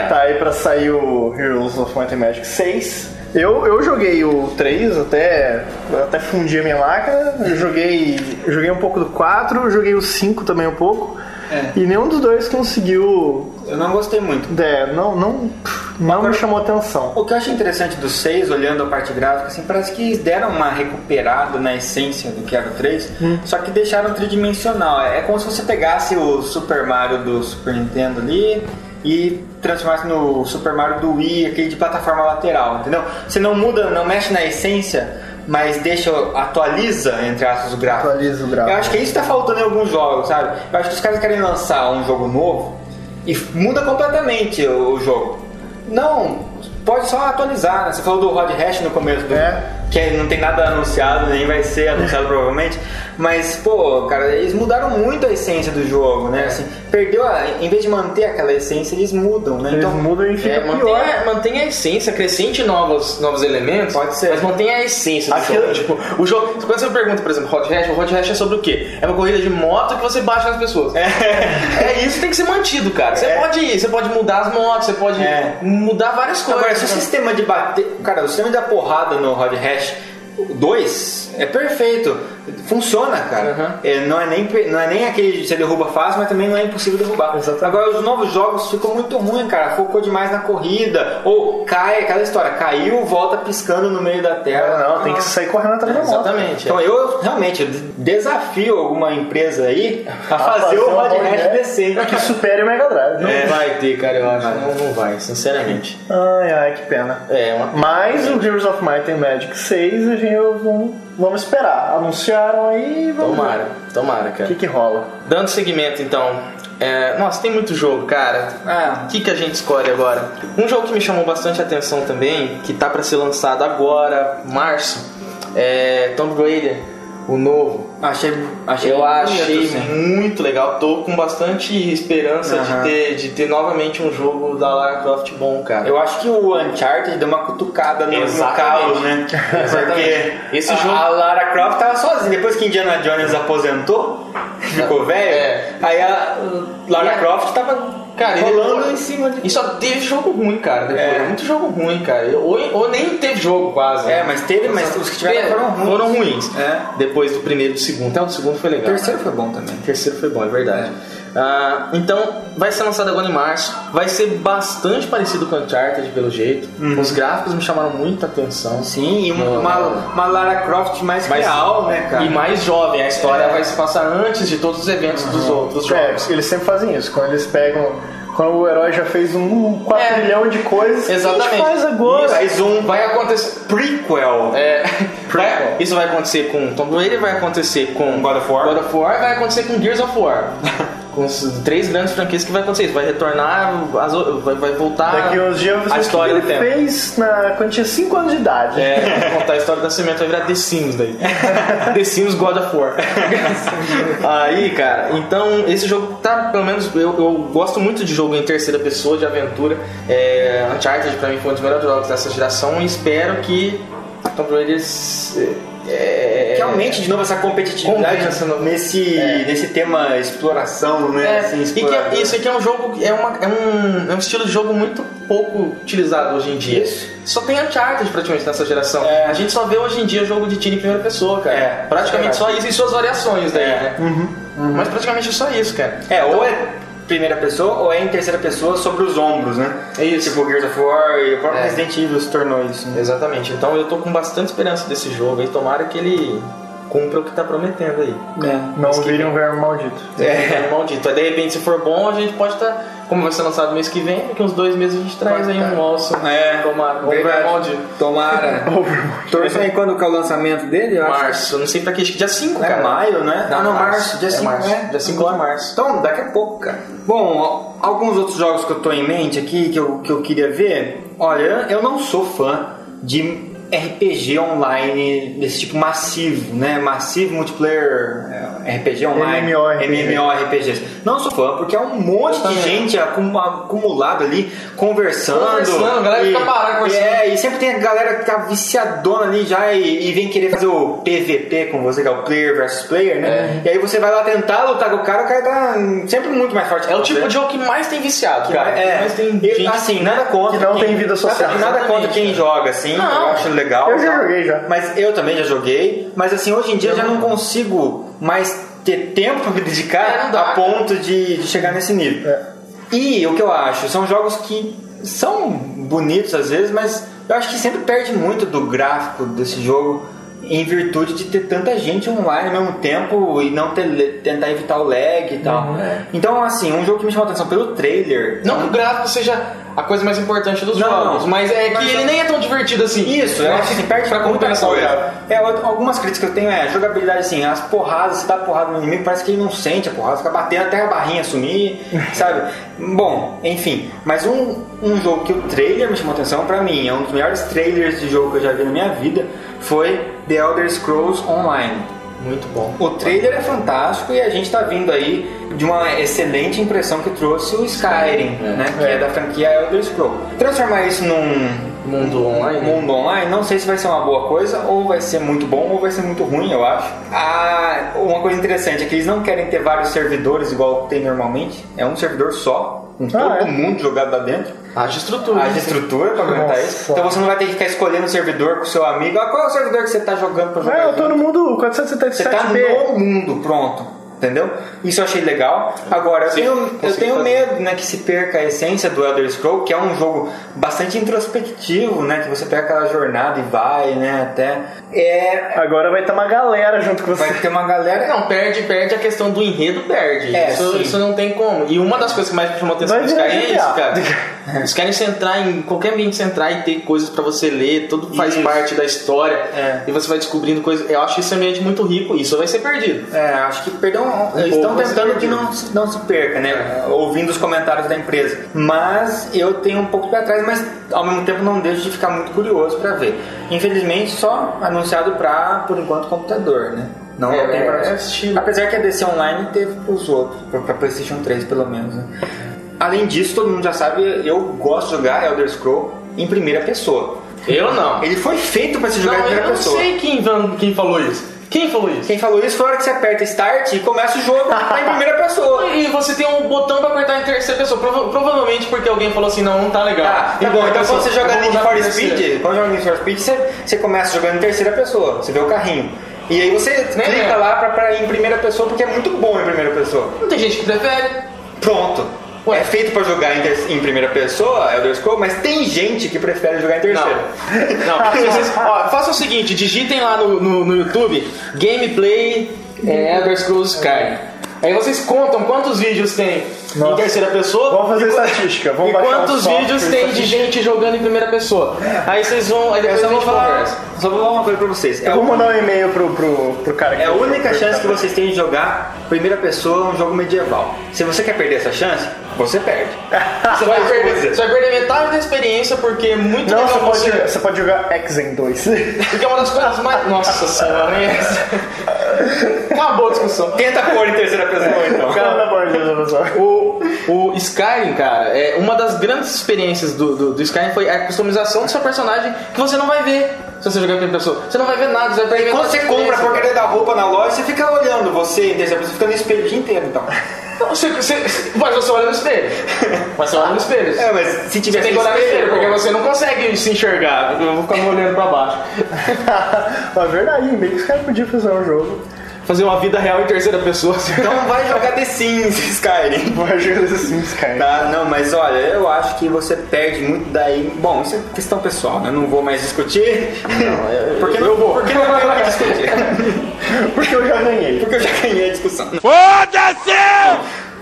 tá aí pra sair o Heroes of Might and Magic 6. Eu, eu joguei o 3, até, até fundi a minha máquina. Eu joguei, joguei um pouco do 4, eu joguei o 5 também um pouco. É. E nenhum dos dois conseguiu. Eu não gostei muito. É, não, não, não me chamou atenção. O que eu acho interessante do 6, olhando a parte gráfica, assim, parece que eles deram uma recuperada na essência do que era o 3, só que deixaram tridimensional. É como se você pegasse o Super Mario do Super Nintendo ali e transformasse no Super Mario do Wii, aquele de plataforma lateral, entendeu? Você não muda, não mexe na essência, mas deixa, atualiza, entre aspas, o gráfico. Atualiza o gráfico. Eu acho que é isso que tá faltando em alguns jogos, sabe? Eu acho que os caras querem lançar um jogo novo e muda completamente o, o jogo. Não, pode só atualizar, né? Você falou do Rod Hash no começo, do, É. que não tem nada anunciado, nem vai ser anunciado provavelmente. Mas, pô, cara, eles mudaram muito a essência do jogo, né? Assim, perdeu a. Em vez de manter aquela essência, eles mudam, né? Eles Então, mudam e fica É, mantém, a, mantém a essência, acrescente novos, novos elementos. Pode ser. Mas mantém a essência do Aquilo- jogo. Tipo, o jogo. Quando você pergunta, por exemplo, Hot Hash, o Hot Hash é sobre o quê? É uma corrida de moto que você baixa nas pessoas. É, isso que tem que ser mantido, cara. Você É. pode você pode mudar as motos, você pode É. mudar várias coisas. Agora, se o sistema de bater. Cara, o sistema da porrada no Rod Hash 2 é perfeito. Funciona, cara. Uhum. É, não, é nem, não é nem aquele que você derruba fácil, mas também não é impossível derrubar. Exatamente. Agora, os novos jogos ficou muito ruim, cara. Focou demais na corrida. Ou cai, aquela história, caiu, volta piscando no meio da tela. Não, tem que sair correndo atrás da moto. Exatamente. Então eu realmente eu desafio alguma empresa aí a fazer, fazer o Rod decente. Que supere o Mega Drive. Não É. vai ter, cara, eu acho. Não, não vai, sinceramente. Ai, ai, que pena. É, uma... Mas o Heroes of Might and Magic 6, a gente vamos, esperar. Anunciaram aí, vamos ver Tomara, tomara, o cara. que, que rola. Dando seguimento, então. é, Nossa, tem muito jogo, cara. Ah. O que, que a gente escolhe agora? Um jogo que me chamou bastante atenção também, que tá pra ser lançado agora, março, é Tomb Raider, o novo. Achei, achei Eu bonito, achei assim. muito legal. Tô com bastante esperança Aham. de, ter, de ter novamente um jogo da Lara Croft bom, cara. Eu acho que o Uncharted deu uma cutucada no, no calo, né? Porque Esse a, jogo- a Lara Croft tava sozinha. Depois que Indiana Jones aposentou, ficou velho, É. aí a Lara E a- Croft tava Cara, rolando depois- em cima de... E só teve jogo ruim, cara. Depois. É. Muito jogo ruim, cara. Ou, ou nem teve jogo quase. É, mas teve, mas os que tiveram É, foram ruins. Foram ruins. É. Depois do primeiro e do segundo. Até o do segundo foi O legal. terceiro foi bom também. O terceiro foi bom, é verdade. Ah, então, vai ser lançado agora em março. Vai ser bastante parecido com Uncharted, pelo jeito. Os gráficos me chamaram muita atenção. Uhum. Sim, e uma, uma Lara Croft mais, Mais- real, né, cara? E mais jovem. A história É. vai se passar antes de todos os eventos dos outros É, jogos. eles sempre fazem isso. Quando eles pegam. Quando o herói já fez um quadrilhão de coisas, o que a Exatamente. gente faz agora? Faz um Vai acontecer. prequel. É, vai- isso vai acontecer com Tomb Raider, vai acontecer com God of War. God of War vai acontecer com Gears of War. com três grandes franquias que vai acontecer isso. Vai retornar, vai, vai voltar Daqui uns dias a história do que ele tempo. fez na, quando tinha 5 anos de idade. É, contar a história da semente, vai virar The Sims daí. The Sims God of War. Aí, cara, então esse jogo tá, pelo menos, eu, eu gosto muito de jogo em terceira pessoa, de aventura. É, Uncharted pra mim foi um dos melhores jogos dessa geração e espero que Tomb Raider é, Que aumente de novo essa competitividade nesse, É. nesse tema exploração, né? É, assim, e que isso aqui é um jogo, é, uma, é, um, é um estilo de jogo muito pouco utilizado hoje em dia. Isso. Só tem Uncharted praticamente nessa geração. É. A gente só vê hoje em dia jogo de tiro em primeira pessoa, cara. É, praticamente é só isso e suas variações daí, É. né? Mas praticamente só isso, cara. É, ou é primeira pessoa ou é em terceira pessoa sobre os ombros, né? É isso. Tipo Gears of War e o próprio É. Resident Evil se tornou isso. Né? Exatamente. Então eu tô com bastante esperança desse jogo aí. Tomara que ele cumpra o que tá prometendo aí. Não vire um verme maldito. É, maldito. Aí de repente, se for bom, a gente pode estar. Como vai ser lançado mês que vem, daqui uns dois meses a gente traz aí um osso. É, Tomara. Maldito. Tomara. Torçam aí quando que é o lançamento dele? Acho Março, eu não sei pra que, acho que dia 5, que é cara. maio, né? ah, não, março. Dia É 5, março. né? Dia 5 de março. Então, daqui a pouco, cara. Bom, alguns outros jogos que eu tô em mente aqui, que eu, que eu queria ver. Olha, eu não sou fã de RPG online desse tipo massivo, né? Massivo multiplayer é, RPG online. MMORPG. MMORPGs. Não sou fã, porque é um monte de gente acum- acumulado ali, conversando. Conversando, a galera fica parada conversando. É, e sempre tem a galera que tá viciadona ali já e, e vem querer fazer o PVP com você, que é o player versus player, né? E aí você vai lá tentar lutar com o cara, o cara tá sempre muito mais forte É o tipo de jogo que mais tem viciado, cara. É, mais tem e, gente. assim, nada contra. que não quem- tem vida social. Nada, nada contra quem joga, assim. Não. eu acho legal. Eu já tá? joguei já. Mas eu também já joguei. Mas assim, hoje em dia eu já não consigo mais ter tempo pra me dedicar É, dá, a ponto de, de chegar nesse nível. É. E o que eu acho, são jogos que são bonitos às vezes, mas eu acho que sempre perde muito do gráfico desse jogo em virtude de ter tanta gente online ao mesmo tempo e não ter, tentar evitar o lag e tal. Então, assim, um jogo que me chamou a atenção pelo trailer. Não que o gráfico seja a coisa mais importante dos Não, jogos, não. mas é que Mas- ele nem é tão divertido assim. Isso, eu acho que perde pra muita compensar o coisa. gráfico. É, algumas críticas que eu tenho é a jogabilidade assim, as porradas, você dá porrada no inimigo, parece que ele não sente a porrada, fica batendo até a barrinha sumir, sabe? Bom, enfim, mas um, um jogo que o trailer me chamou a atenção, pra mim, é um dos melhores trailers de jogo que eu já vi na minha vida, foi The Elder Scrolls Online. Muito bom. O trailer é fantástico e a gente tá vindo aí de uma excelente impressão que trouxe o Skyrim, né? Que é da franquia Elder Scrolls. Transformar isso num Mundo online. mundo online, não sei se vai ser uma boa coisa, ou vai ser muito bom, ou vai ser muito ruim, eu acho. Ah, uma coisa interessante é que eles não querem ter vários servidores igual tem normalmente, é um servidor só, com todo Ah, é? mundo jogado lá dentro. Haja estrutura. Haja estrutura pra aguentar Nossa. isso. Então você não vai ter que ficar escolhendo o servidor com o seu amigo. Ah, qual é o servidor que você tá jogando pra jogar? É, eu tô junto? no mundo Você tá 477B. no mundo, pronto. Entendeu? Isso eu achei legal. Agora, eu Sim, tenho, eu tenho fazer. medo né, que se perca a essência do Elder Scroll, que é um jogo bastante introspectivo, né? Que você pega aquela jornada e vai, né? Até. É. Agora vai ter uma galera junto com você. Vai ter uma galera. Não, perde, perde a questão do enredo, perde. É, isso, isso não tem como. E uma das coisas que mais me chamou a atenção caras é isso, cara. Eles querem se entrar em qualquer ambiente, você entrar e ter coisas pra você ler, tudo faz Isso. parte da história. É. E você vai descobrindo coisas. Eu acho esse ambiente muito rico, isso vai ser perdido. É, acho que perdeu. eles estão se tentando que perder. não, se- não se perca, né? Ouvindo os comentários da empresa. Mas eu tenho um pouco de pé atrás, mas ao mesmo tempo não deixo de ficar muito curioso pra ver. Infelizmente, só anunciado pra, por enquanto, computador, né? Não É, tem pra é. Apesar que a DC Online teve pros outros, pra, pra PlayStation 3 pelo menos. Né? Além disso, todo mundo já sabe, eu gosto de jogar Elder Scroll em primeira pessoa. Eu não. Ele foi feito pra se jogar Não, em eu primeira não pessoa. sei quem, quem falou isso. Quem falou isso? Quem falou isso foi a hora que você aperta Start e começa o jogo tá em primeira pessoa. E você tem um botão pra apertar em terceira pessoa. Prova- provavelmente porque alguém falou assim, não, não tá legal. Tá, tá bom, primeira então quando pessoa, você joga eu Need for. Speed, quando joga Need for Speed, você, você começa jogando em terceira pessoa, você vê o carrinho. E aí você clica é. lá pra, pra ir em primeira pessoa, porque é muito bom em primeira pessoa. Não tem gente que prefere. Pronto. É feito pra jogar em, em primeira pessoa, Elder Scrolls, mas tem gente que prefere jogar em terceira. Não, vocês, ó, o seguinte, digitem lá no, no, no YouTube Gameplay é, Elder Scrolls Skyrim. Aí vocês contam quantos vídeos tem em Nossa. terceira pessoa. Vamos fazer e estatística, vamos e quantos vídeos tem de gente jogando em primeira pessoa. Aí vocês vão. Aí Eu depois a vou gente falar, conversa. só vou falar uma coisa pra vocês. É Eu a vou mandar um e-mail pro, pro, pro cara que É a única chance que vocês têm de jogar primeira pessoa um jogo medieval. Se você quer perder essa chance, você perde. Você vai, perder, você vai perder metade da experiência porque é muito Não, você pode, jogar, você pode jogar Exen 2. Porque é uma das coisas mais. Nossa senhora, nem essa. Acabou a discussão. Tenta pôr em terceira pessoa então. Pelo amor de Deus, pessoal. O, o Skyrim, cara, é uma das grandes experiências do, do, do Skyrim foi a customização do seu personagem que você não vai ver se você jogar primeira pessoa. Você não vai ver nada, você vai perder Quando você compra a porcaria da roupa na loja, você fica olhando você em terceira pessoa, fica no espelho o dia inteiro então. Não, você, você, mas você olha no espelho. Mas você olha no espelho. É, mas se Você tiver tem que olhar no espelho, porque você não consegue se enxergar. Eu vou ficar me olhando pra baixo. Mas é verdade, meio que os caras podiam fazer um jogo. Fazer uma vida real em terceira pessoa. Então vai jogar The Sims, Skyrim. Vai jogar assim, cara. Tá, não, mas olha, eu acho que você perde muito daí. Bom, isso é questão pessoal, né? Não vou mais discutir. Não, porque não vou. Porque não que discutir. Porque eu já ganhei. Porque eu já ganhei a discussão. Foda-se!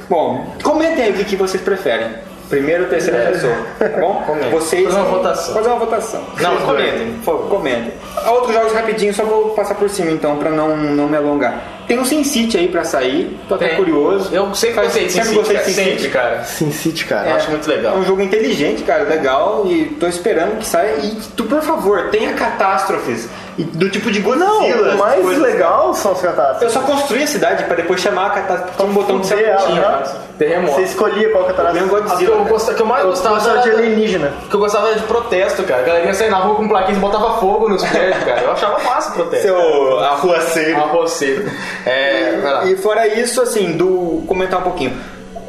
Bom, comentem aí o que vocês preferem. Primeira ou terceira pessoa, tá bom? Comentem. Vocês Fazer uma votação. Fazer uma votação. Não, Vocês comentem. Por favor, comentem. Outros jogos rapidinho, só vou passar por cima então, pra não, não me alongar. Tem um Sin City aí pra sair, tô até Tem. curioso. Eu sempre Faz- gostei de sempre Sin City, gostei de cara. Sin Sempre, City. cara. Sin City, cara. Eu acho muito legal. É um jogo inteligente, cara, legal, e tô esperando que saia. E tu, por favor, tenha catástrofes. E do tipo de Godzilla. Não, o mais coisas. legal são os Eu catástrofes. só construí a cidade pra depois chamar a catástrofe. Tinha um botão que você ela, apertinha. né? Terremoto. Você escolhia qual Eu catástrofe. que Godzilla. eu, cara. gosta- que eu mais Eu gostava gostava de era- alienígena. que eu gostava era de protesto, cara. A galera ia sair na rua com plaquinhas e botava fogo nos prédios, cara. Eu achava massa o protesto. Seu arruaceiro. Você. É, lá. E fora isso, assim, do. comentar um pouquinho.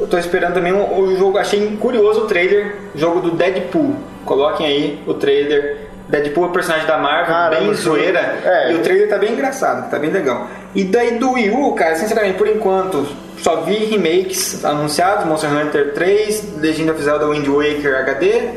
Eu tô esperando também o, o jogo, achei curioso o trailer, jogo do Deadpool. Coloquem aí o trailer. Deadpool é o personagem da Marvel, Caramba, bem zoeira. É. E o trailer tá bem engraçado, tá bem legal. E daí do Wii U, cara, sinceramente, por enquanto, só vi remakes anunciados, Monster Hunter 3, Legend of Zelda Wind Waker HD.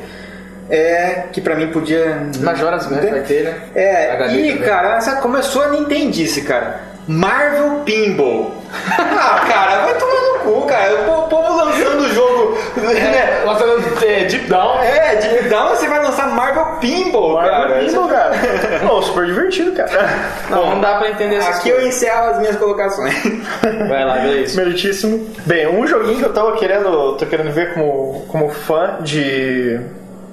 É, que pra mim podia. Majora's Mask vai ter, né? É, HD e também. cara, essa começou a Nintendice, cara. Marvel Pinball. ah, cara, vai tomar no cu, cara. O po- povo lançando o jogo. né? Lançando é, Deep Down. É, Deep Down você vai lançar Marvel Pinball, cara. Marvel Pinball, cara. Pô, super divertido, cara. Não, não dá pra entender essas Aqui eu coisas. encerro as minhas colocações. Vai lá, beleza. Meritíssimo. Bem, um joguinho que eu tava querendo, tô querendo ver como, como fã de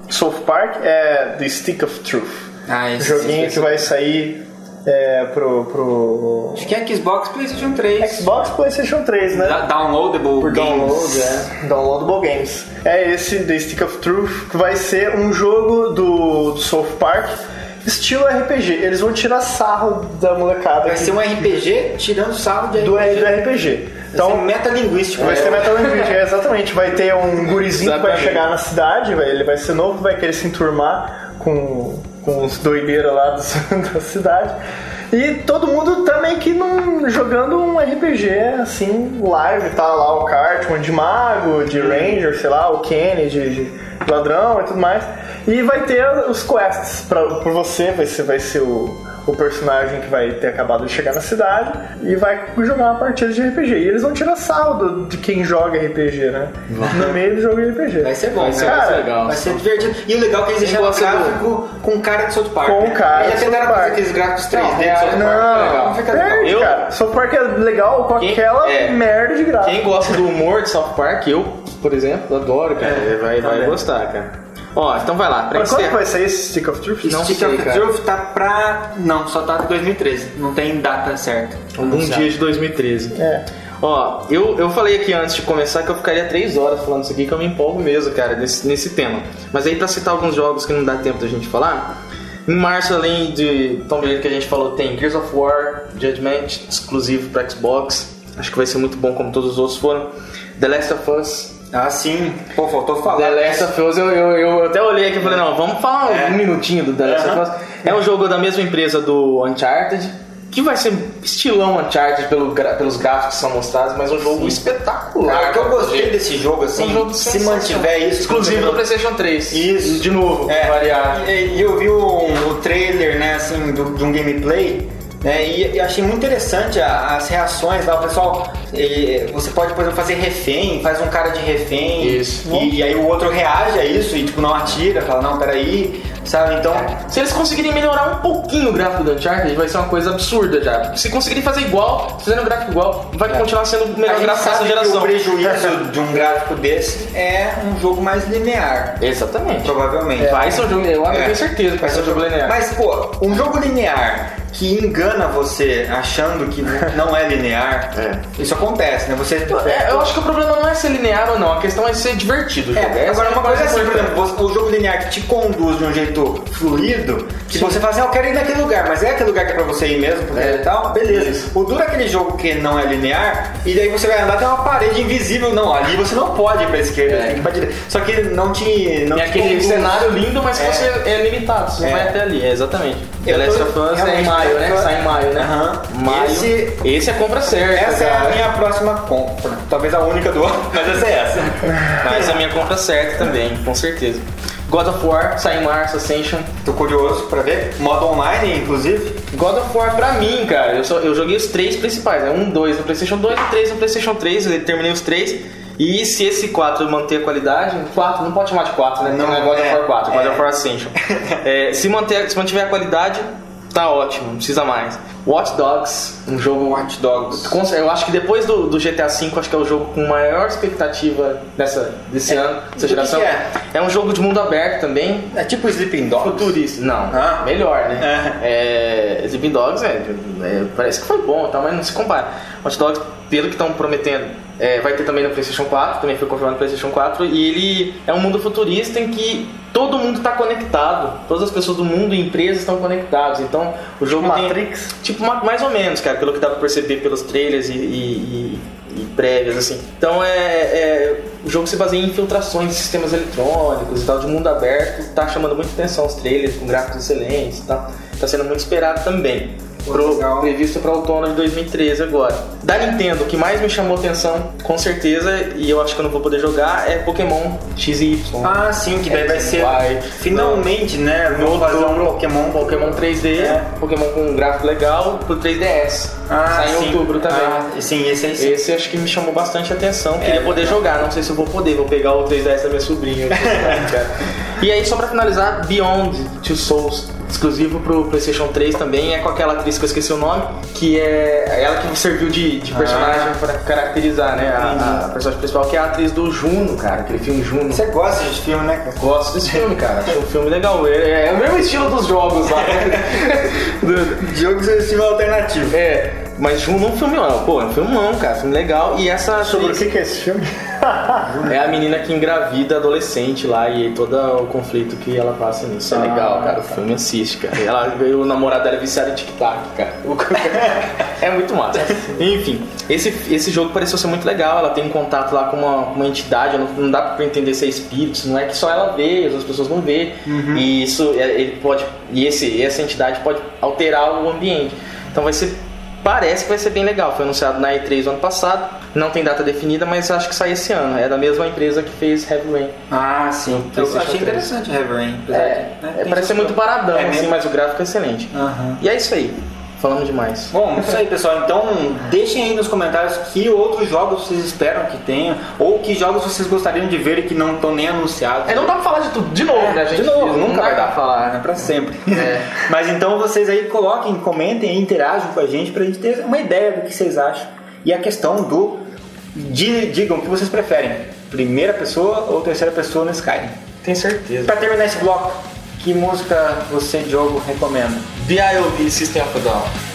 South Park é The Stick of Truth. Ah, esse joguinho esse- que vai sair é, pro, pro Acho que é Xbox PlayStation 3. Xbox PlayStation 3, né? Da- Downloadable Por games. download, é. Downloadable Games. É esse, The Stick of Truth, que vai ser um jogo do, do South Park, estilo RPG. Eles vão tirar sarro da molecada Vai ser um RPG tirando sarro de do, RPG. do RPG. Então, Então, metalinguístico. Vai né? ser metalinguístico, é, exatamente. Vai ter um gurizinho que vai Exatamente. chegar na cidade, vai- ele vai ser novo, vai querer se enturmar com, com os doideiros lá dos- da cidade. E todo mundo meio que num, jogando um RPG assim, live, tá lá o Cartman de mago, de ranger, sei lá, o Kenny de, de ladrão e tudo mais. E vai ter os quests pra, por você, vai ser, vai ser o, o personagem que vai ter acabado de chegar na cidade e vai jogar uma partida de RPG. E eles vão tirar saldo de quem joga RPG, né? No meio do jogo de RPG. Vai ser bom, Vai ser, cara. vai ser legal. Vai ser divertido. E o legal é que eles deixaram o gosta do- gráfico com cara de South Park. Com né? cara Eles de tentaram fazer aqueles gráficos 3D Não, de real, South Park. Não, legal. Não fica legal. perde, Eu- cara. South Park é legal com Quem- aquela é. merda de gráfico. Quem gosta do humor de South Park, eu, por exemplo, adoro, cara. É, vai, vai também. gostar, cara. Ó, então vai lá, pra Mas quando vai sair esse Stick of Truth? Não Stick sei, of cara. Truth tá pra. Não, só tá em 2013. Não tem data certa. Algum dia de 2013. É. Ó, eu, eu falei aqui antes de começar que eu ficaria três horas falando isso aqui, que eu me empolgo mesmo, cara, nesse, nesse tema. Mas aí, pra citar alguns jogos que não dá tempo da gente falar, em março, além de Tomb Raider que a gente falou, tem Gears of War, Judgment, exclusivo pra Xbox. Acho que vai ser muito bom, como todos os outros foram. The Last of Us. Ah, sim. Pô, faltou falar. The Last of Us, eu, eu, eu até olhei aqui e falei, não, vamos falar É. um minutinho do The Last of Us. É um jogo da mesma empresa do Uncharted, que vai ser estilão Uncharted pelo, pelos gráficos que são mostrados, mas um jogo espetacular. Cara, o que eu gostei desse jogo, assim, um jogo se mantiver isso. Exclusivo do PlayStation 3. Isso. De novo, É, variar. E, eu vi o, o trailer, né, assim, do- de um gameplay, né, e, e achei muito interessante a- as reações lá, o pessoal, eh, você pode, por exemplo, fazer refém, faz um cara de refém, Isso. E, e aí o outro reage a isso e, tipo, não atira, fala, não, peraí, sabe, então... Se eles conseguirem melhorar um pouquinho o gráfico do Uncharted, vai ser uma coisa absurda já. Se conseguirem fazer igual, fazendo um gráfico igual, vai continuar sendo o melhor gráfico dessa sabe que o geração. prejuízo de um gráfico desse é um jogo mais linear, Exatamente. provavelmente. Vai ser um jogo, eu É. tenho certeza que vai ser um jogo linear. Mas, pô, um jogo linear que engana você achando que não é linear, isso acontece, né? Você. É, eu acho que o problema não é ser linear ou não, a questão é ser divertido. É, agora é uma coisa é assim, por exemplo, você- o jogo linear que te conduz de um jeito fluido, que você fala assim, ah, eu quero ir naquele lugar, mas é aquele lugar que é pra você ir mesmo, porque É. e tal, beleza. O duro é aquele jogo que não é linear, e daí você vai andar, tem uma parede invisível, não, ali você não pode ir pra esquerda, É. tem que ir pra direita. Só que não te. Não Tem te aquele conduz. cenário lindo, mas que É. você é limitado, você É. vai até ali, é, exatamente. Eu The Last of Us é realmente, maio, né? Sai em maio, né? Aham. Maio. Esse- Esse é compra certa. Essa é a cara. minha próxima compra. Talvez a única do ano, mas essa é essa. Mas a minha compra certa também, com certeza. God of War sai em março, Ascension. Tô curioso pra ver. Modo online, inclusive. God of War pra mim, cara, eu, só, eu joguei os três principais, né? Um, dois no Playstation 2 e três no Playstation 3, eu terminei os três. E se esse 4 manter a qualidade, 4, não pode chamar de 4, né? Não, Não, é God of é, War 4, God é. of War Ascension. É, se, manter, se mantiver a qualidade, tá ótimo, não precisa mais. Watch Dogs, um jogo Watch Dogs. Eu acho que depois do, do GTA V, acho que é o jogo com maior expectativa dessa, desse ano, dessa geração. é? é um jogo de mundo aberto também, É tipo Sleeping Dogs. futurista. Não, Ah. melhor, né? É. Sleeping Dogs, é, é, parece que foi bom, tá, mas não se compara. Watch Dogs, pelo que estão prometendo, é, vai ter também no PlayStation 4, também foi confirmado no PlayStation 4, e ele é um mundo futurista em que todo mundo está conectado, todas as pessoas do mundo e empresas estão conectadas. Então, o jogo tem- Matrix? Tipo, ma- mais ou menos, cara, pelo que dá pra perceber pelos trailers e, e- e- e prévias, assim. Então, é, é- o jogo se baseia em infiltrações de sistemas eletrônicos e tal, de mundo aberto. Tá chamando muita atenção os trailers, com gráficos excelentes e tal. Tá sendo muito esperado também. Pro- previsto para outono de 2013 agora. Da Nintendo, o que mais me chamou atenção, com certeza, e eu acho que eu não vou poder jogar, é Pokémon X e Y. Ah, sim, que daí vai ser. Finalmente, né? No Vou fazer um Pokémon. Pokémon 3D, É. Pokémon com um gráfico legal pro 3DS. Ah, Sai em sim. outubro também. Ah, sim, esse aí sim. Esse acho que me chamou bastante atenção. Queria É. poder jogar, não sei se eu vou poder, vou pegar o 3DS da minha sobrinha. e aí, só pra finalizar, Beyond Two Souls, exclusivo pro PlayStation 3 também, é com aquela atriz que eu esqueci o nome, que é ela que serviu de, de personagem Ah. pra caracterizar, né? A, a personagem principal, que é a atriz do Juno, cara, aquele filme Juno. Você gosta de filme, né? cara? Gosto desse filme, cara. Acho um filme legal. É, é o mesmo estilo dos jogos lá. né? Do- Jogos de estilo alternativo. é. Mas um não filme, ó, pô, é um filmão, cara, filme legal. E essa Sobre o que, que é esse filme? é a menina que engravida adolescente lá e todo o conflito que ela passa nisso. É Ah, legal, cara. O filme assiste, cara. E ela veio o namorado dela é viciado em tic-tac, cara. É muito massa. Enfim, esse, esse jogo pareceu ser muito legal. Ela tem um contato lá com uma, com uma entidade, não, não dá pra entender se é espírito, não é que só ela vê, as outras pessoas não vê. E isso é- ele pode. E esse, essa entidade pode alterar o ambiente. Então vai ser. Parece que vai ser bem legal. Foi anunciado na E3 do ano passado. Não tem data definida, mas acho que sai esse ano. É da mesma empresa que fez Heavy Rain. Ah, sim. Eu achei 3. interessante Heavy Rain. É, né, é, parece ser muito paradão, É assim, mas o gráfico é excelente. Aham. E é isso aí. Falamos demais. Bom, isso aí pessoal. Então deixem aí nos comentários que outros jogos vocês esperam que tenham, ou que jogos vocês gostariam de ver e que não estão nem anunciados. É, não dá pra falar de tudo de novo, né, gente? De novo, nunca vai pra dar falar, é né? pra sempre. É. Mas então vocês aí coloquem, comentem, interajam com a gente pra gente ter uma ideia do que vocês acham. E a questão do di- digam o que vocês preferem, primeira pessoa ou terceira pessoa no Skyrim. Tenho certeza. Pra terminar esse bloco, que música você, Diogo, recomenda? B.I.O.B. System of a Down.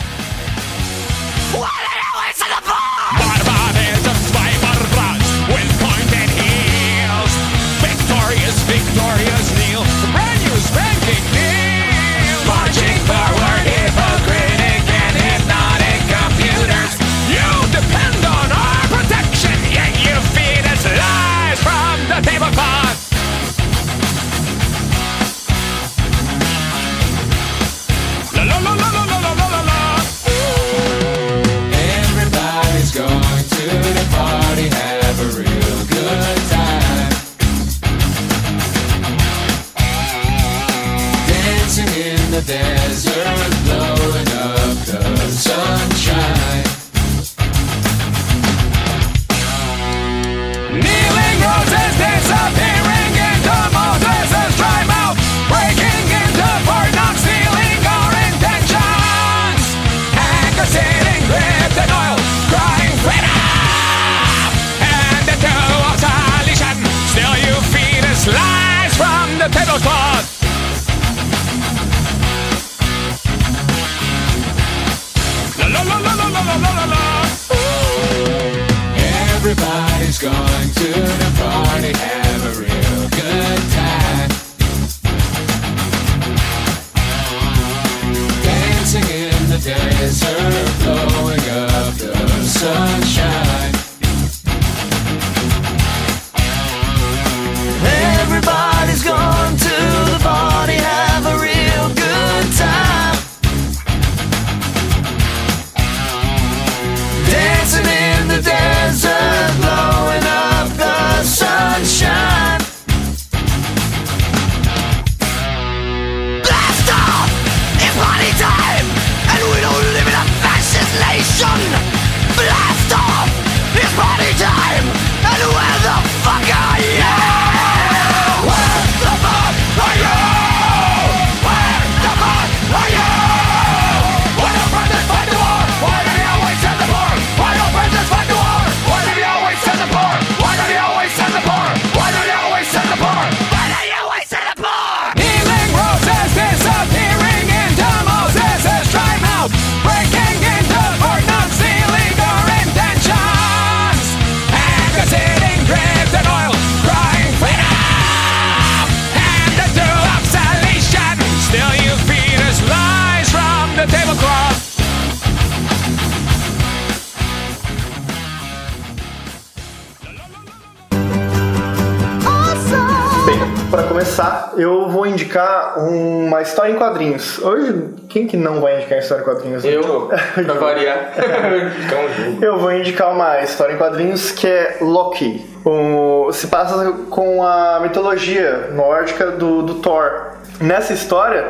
Uma história em quadrinhos. Hoje, quem que não vai indicar história em quadrinhos? Eu, pra variar. Então. Eu vou indicar uma história em quadrinhos que é Loki. O- se passa com a mitologia nórdica do, do Thor. Nessa história,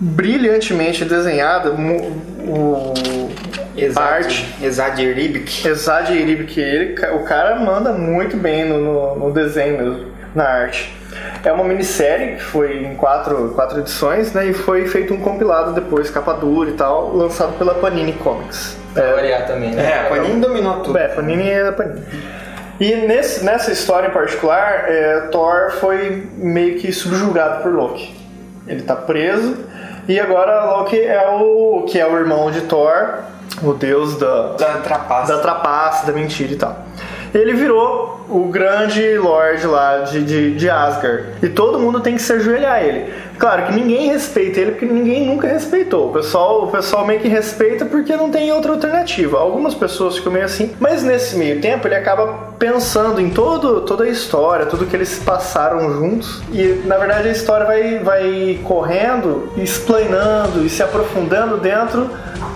brilhantemente desenhada, o, a arte Exadir Ribic. Exad ele, o cara manda muito bem no, no, no desenho mesmo, na arte. É uma minissérie que foi em quatro, quatro edições, né? E foi feito um compilado depois, capa dura e tal, lançado pela Panini Comics. Pra variar também, né? É, a Panini dominou tudo. É, Panini é Panini. E nesse, nessa história em particular, é, Thor foi meio que subjugado por Loki. Ele tá preso e agora Loki é o que é o irmão de Thor, o deus da, Da trapaça. da trapaça, da mentira e tal. Ele virou o grande lord lá de, de, de Asgard. E todo mundo tem que se ajoelhar a ele. Claro que ninguém respeita ele porque ninguém nunca respeitou. O pessoal, o pessoal meio que respeita porque não tem outra alternativa. Algumas pessoas ficam meio assim, mas nesse meio tempo ele acaba pensando em todo, toda a história, tudo que eles passaram juntos. E na verdade a história vai, vai correndo, e explanando e se aprofundando dentro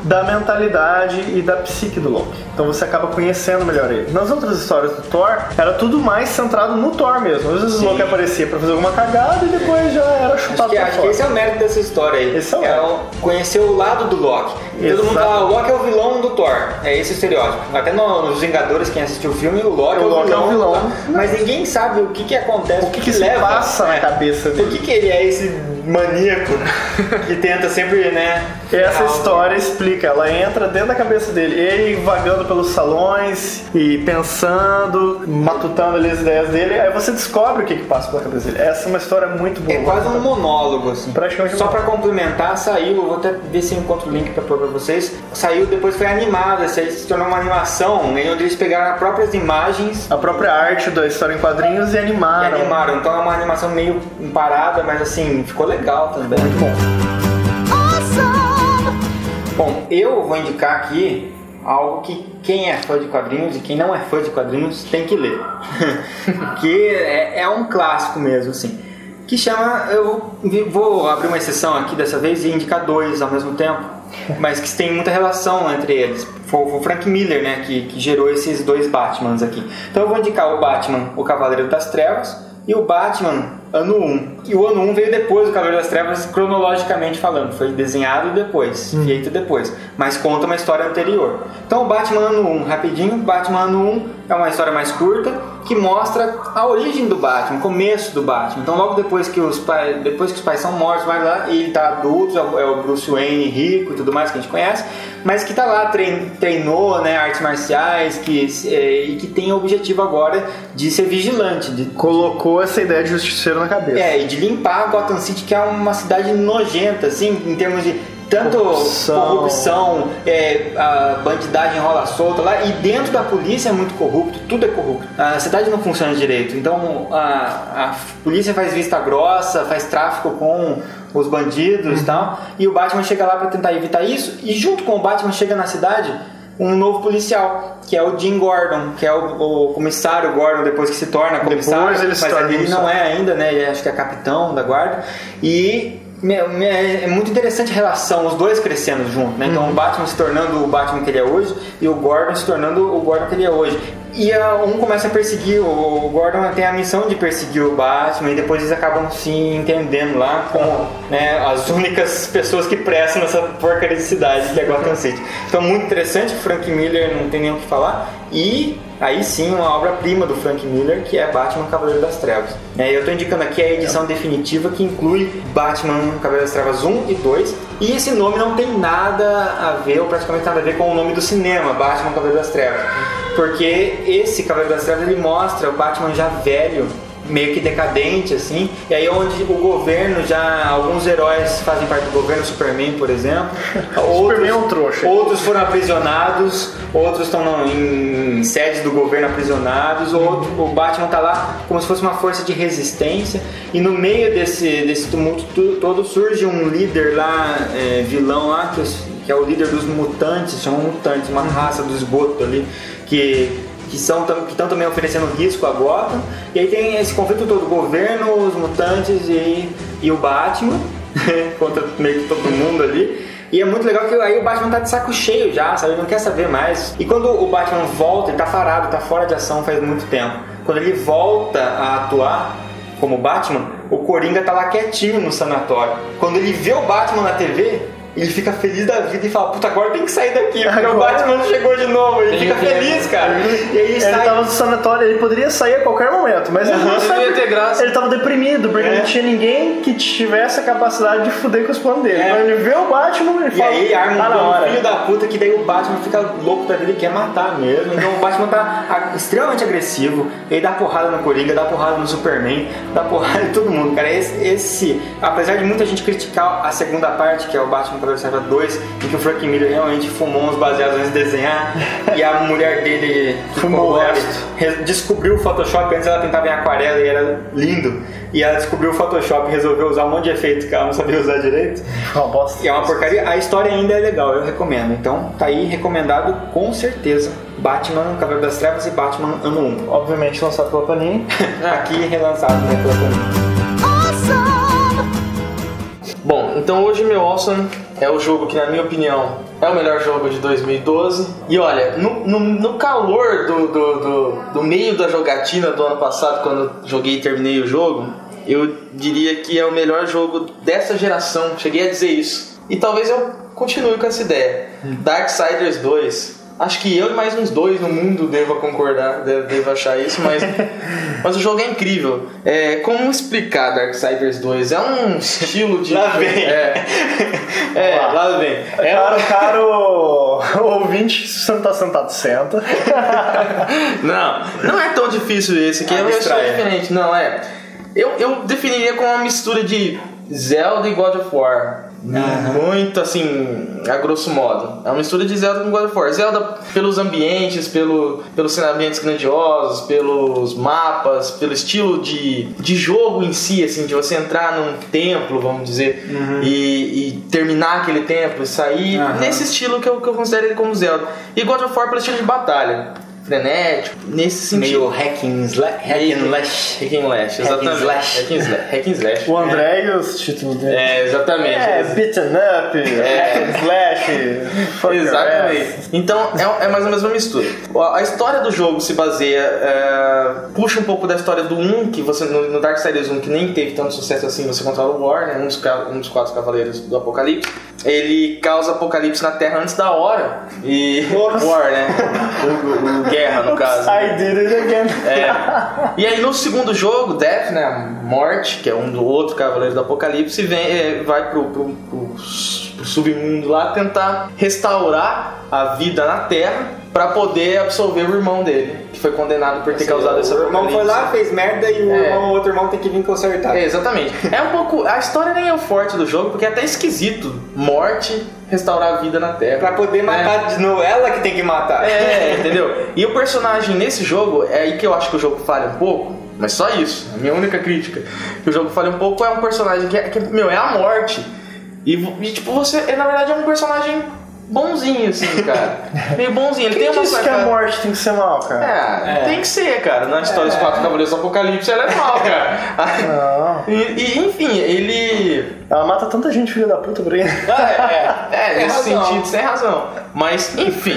da mentalidade e da psique do Loki. Então você acaba conhecendo melhor ele. Nas outras histórias do Thor, era tudo mais centrado no Thor mesmo. Às vezes o Loki aparecia pra fazer alguma cagada e depois já era chupado Que, pra acho que fora. esse é o mérito dessa história aí. Esse é o é mérito. o- conhecer o lado do Loki. Todo mundo Exato. fala, o Loki é o vilão do Thor. É esse o estereótipo. Até no- nos Vingadores, quem assistiu o filme, o Loki, O é, o Loki é vilão o vilão. Thor. Mas ninguém sabe o que, que acontece, O que, que se leva. passa na é, cabeça dele? que, que ele é esse maníaco que tenta sempre, né? Essa história explica, ela entra dentro da cabeça dele, ele vagando pelos salões e pensando, matutando ali as ideias dele, aí você descobre o que, que passa pela cabeça dele. Essa é uma história muito boa. É quase um monólogo, assim. Praticamente Só pra complementar, saiu, eu vou até ver se eu encontro o link pra pôr pra vocês. Saiu, depois foi aí se tornou uma animação, em onde eles pegaram as próprias imagens A própria arte da história em quadrinhos e e animaram. animaram. Então é uma animação meio parada, mas assim, ficou legal também. Muito bom. Bom, eu vou indicar aqui algo que quem é fã de quadrinhos e quem não é fã de quadrinhos tem que ler. que é, é um clássico mesmo, assim. Que chama. Eu vou- abrir uma exceção aqui dessa vez e indicar dois ao mesmo tempo, mas que tem muita relação entre eles. Foi foi o Frank Miller, né, que, que gerou esses dois Batmans aqui. Então eu vou indicar o Batman, o Cavaleiro das Trevas, e o Batman ano 1. E o ano 1 veio depois do Cavaleiro das Trevas, cronologicamente falando. Foi desenhado depois, feito depois. Mas conta uma história anterior. Então o Batman ano 1, rapidinho. Batman ano 1 é uma história mais curta que mostra a origem do Batman, o começo do Batman. Então logo depois que os pais, depois que os pais são mortos, vai lá e ele tá adulto, é o- é o Bruce Wayne rico e tudo mais que a gente conhece, mas que tá lá trein- treinou, né, artes marciais, que é, e que tem o objetivo agora de ser vigilante, de Colocou essa ideia de justiceiro na cabeça. é, de limpar Gotham City, que é uma cidade nojenta, assim, em termos de tanto Corrupção. corrupção, é, a bandidagem rola solta lá, e dentro da polícia é muito corrupto, tudo é corrupto. A cidade não funciona direito, então a, a polícia faz vista grossa, faz tráfico com os bandidos e tal, e o Batman chega lá pra tentar evitar isso, e junto com o Batman chega na cidade um novo policial, que é o Jim Gordon, que é o, o comissário Gordon depois que se torna comissário, Depois ele se mas torna ele não é ainda, né? Ele acho que é capitão da guarda. E me- é muito interessante a relação, os dois crescendo junto, né? Uhum. Então o Batman se tornando o Batman que ele é hoje e o Gordon se tornando o Gordon que ele é hoje. E a- um começa a perseguir, o Gordon tem a missão de perseguir o Batman e depois eles acabam se entendendo lá com né, as únicas pessoas que prestam nessa porcaria de cidade que é Gotham City. Então muito interessante, Frank Miller não tem nem o que falar. E aí sim uma obra-prima do Frank Miller que é Batman Cavaleiro das Trevas. É, eu estou indicando aqui a edição definitiva que inclui Batman Cavaleiro das Trevas 1 e 2. E esse nome não tem nada a ver, ou praticamente nada a ver com o nome do cinema, Batman Cavaleiro das Trevas. Porque esse Cavaleiro das Trevas ele mostra o Batman já velho, meio que decadente assim, e aí onde o governo já alguns heróis fazem parte do governo, Superman, por exemplo, Superman é um trouxa. outros foram aprisionados, outros estão em sedes do governo aprisionados, outro, o Batman tá lá como se fosse uma força de resistência, e no meio desse, desse tumulto tu- todo surge um líder lá, é, vilão lá, que, que é o líder dos mutantes, chamam mutantes, uma raça do esgoto ali, que que que estão também oferecendo risco a Gotham. E aí tem esse conflito todo, o governo, os mutantes e, e o Batman contra meio que todo mundo ali. E é muito legal que aí o Batman tá de saco cheio já, sabe? Ele não quer saber mais. E quando o Batman volta, ele tá parado, tá fora de ação faz muito tempo. Quando ele volta a atuar como Batman, o Coringa tá lá quietinho no sanatório. Quando ele vê o Batman na TV, ele fica feliz da vida e fala, puta, agora tem que sair daqui, porque o Agora- Batman chegou de novo. Ele fica feliz, cara. E aí ele sai. tava no sanatório, ele poderia sair a qualquer momento, mas ele não ia ter graça. Ele tava deprimido, porque É. não tinha ninguém que tivesse a capacidade de fuder com os planos dele. É. Quando ele vê o Batman, ele E fala, aí ele arma tá um na plano hora. filho da puta que daí o Batman fica louco da vida e quer matar mesmo. Então o Batman tá extremamente agressivo, ele dá porrada no Coringa, dá porrada no Superman, dá porrada em todo mundo, cara. Esse, esse- apesar de muita gente criticar a segunda parte, que é o Batman Das Trevas 2, em que o Frank Miller realmente fumou uns baseados antes de desenhar e a mulher dele Fumou o resto. re- descobriu o Photoshop, antes ela tentava em aquarela e era lindo. E ela descobriu o Photoshop e resolveu usar um monte de efeito que ela não sabia usar direito. Uma bosta. E é uma porcaria. A história ainda é legal, eu recomendo. Então tá aí recomendado com certeza. Batman, Cavaleiro das Trevas e Batman Ano 1. Obviamente lançado pela Panini. Aqui relançado né, pela Panini. Bom, então hoje meu Awesome é o jogo que, na minha opinião, é o melhor jogo de 2012. E olha, no, no, no calor do, do, do, do meio da jogatina do ano passado, quando eu joguei e terminei o jogo, eu diria que é o melhor jogo dessa geração. Cheguei a dizer isso. E talvez eu continue com essa ideia. Darksiders 2. Acho que eu e mais uns dois no mundo devo concordar, devo, achar isso, mas, mas o jogo é incrível. É, como explicar Darksiders 2? É um estilo de. Lá vem. É, é lá vem. É, Caro, caro ouvinte, se você não tá sentado, senta. Não, não é tão difícil esse aqui, é uma história Abstraia. diferente. Não, é. Eu, eu definiria como uma mistura de Zelda e God of War. Muito assim, a grosso modo. É uma mistura de Zelda com God of War. Zelda pelos ambientes, pelo, pelos ambientes grandiosos, pelos mapas, pelo estilo de, de jogo em si, assim, de você entrar num templo, vamos dizer, e, e terminar aquele templo e sair. Aham. Nesse estilo que eu, que eu considero ele como Zelda. E God of War pelo estilo de batalha. Frenético, nesse sentido. Meio hack and slash. Hack and slash. Hack and Slash, exatamente. slash. Hack and Slash. Hack and Slash. O André e os títulos dele. É, exatamente. É, beaten up, É. slash, fuck your Exatamente. Então é, é mais ou menos uma mistura. A história do jogo se baseia. é, puxa um pouco da história do 1, que você no, no Darksiders 1, que nem teve tanto sucesso assim, você controla o War, né, um, dos, um dos quatro cavaleiros do Apocalipse. Ele causa apocalipse na Terra antes da hora. E. War, né? O, o- o Guerra, no caso. I did it again. É. E aí no segundo jogo, Death, né, Morte, que é um do outro Cavaleiro do Apocalipse, vem, é, vai pro, pro, pro, pro submundo lá tentar restaurar a vida na Terra pra poder absolver o irmão dele, que foi condenado por ter causado esse O irmão foi lá, fez merda e o, É. irmão, outro irmão tem que vir consertar. É, exatamente. É um pouco. A história nem é o forte do jogo, porque é até esquisito. Morte, restaurar a vida na Terra. Pra poder matar de novo, ela que tem que matar. É, entendeu? E o personagem nesse jogo, é aí que eu acho que o jogo falha um pouco, mas só isso, a minha única crítica. Que o jogo falha um pouco é um personagem que, é, que meu, é a morte. E, e, tipo, você, é, na verdade, é um personagem bonzinho, assim, cara. Meio bonzinho. Ele Quem tem uma disse que a morte tem que ser mal, cara? É, tem que ser, cara. Na história dos quatro cavaleiros do apocalipse, ela é mal, cara. Não. E, e, enfim, ele. Ela mata tanta gente, filho da puta, por aí. Ah, é, é, é, nesse razão. sentido, sem razão. Mas, enfim.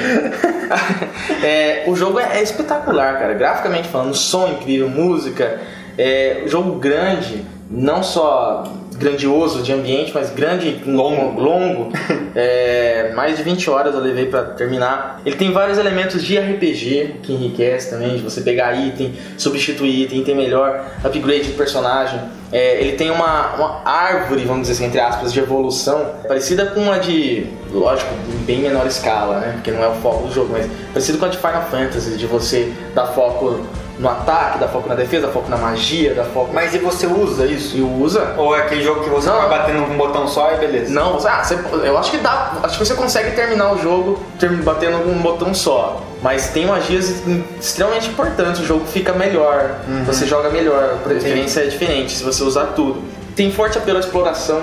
É, o jogo é, é espetacular, cara. Graficamente falando, som incrível, música. É, jogo grande, não só grandioso de ambiente, mas grande, longo, longo. É, mais de 20 horas eu levei pra terminar. Ele tem vários elementos de RPG que enriquece também, de você pegar item, substituir item, item melhor, upgrade de personagem. É, ele tem uma, uma árvore, vamos dizer assim, entre aspas, de evolução, parecida com a de, lógico, em bem menor escala, né? Porque não é o foco do jogo, mas parecido com a de Final Fantasy, de você dar foco no ataque, dar foco na defesa, dar foco na magia, dar foco. Mas e você usa isso? E usa. Ou é aquele jogo que você Não. vai batendo um botão só e beleza? Não, ah, você- eu acho que dá. Acho que você consegue terminar o jogo term- batendo um botão só. Mas tem magias extremamente importantes, o jogo fica melhor, você joga melhor, a experiência é diferente se você usar tudo. Tem forte apelo à exploração,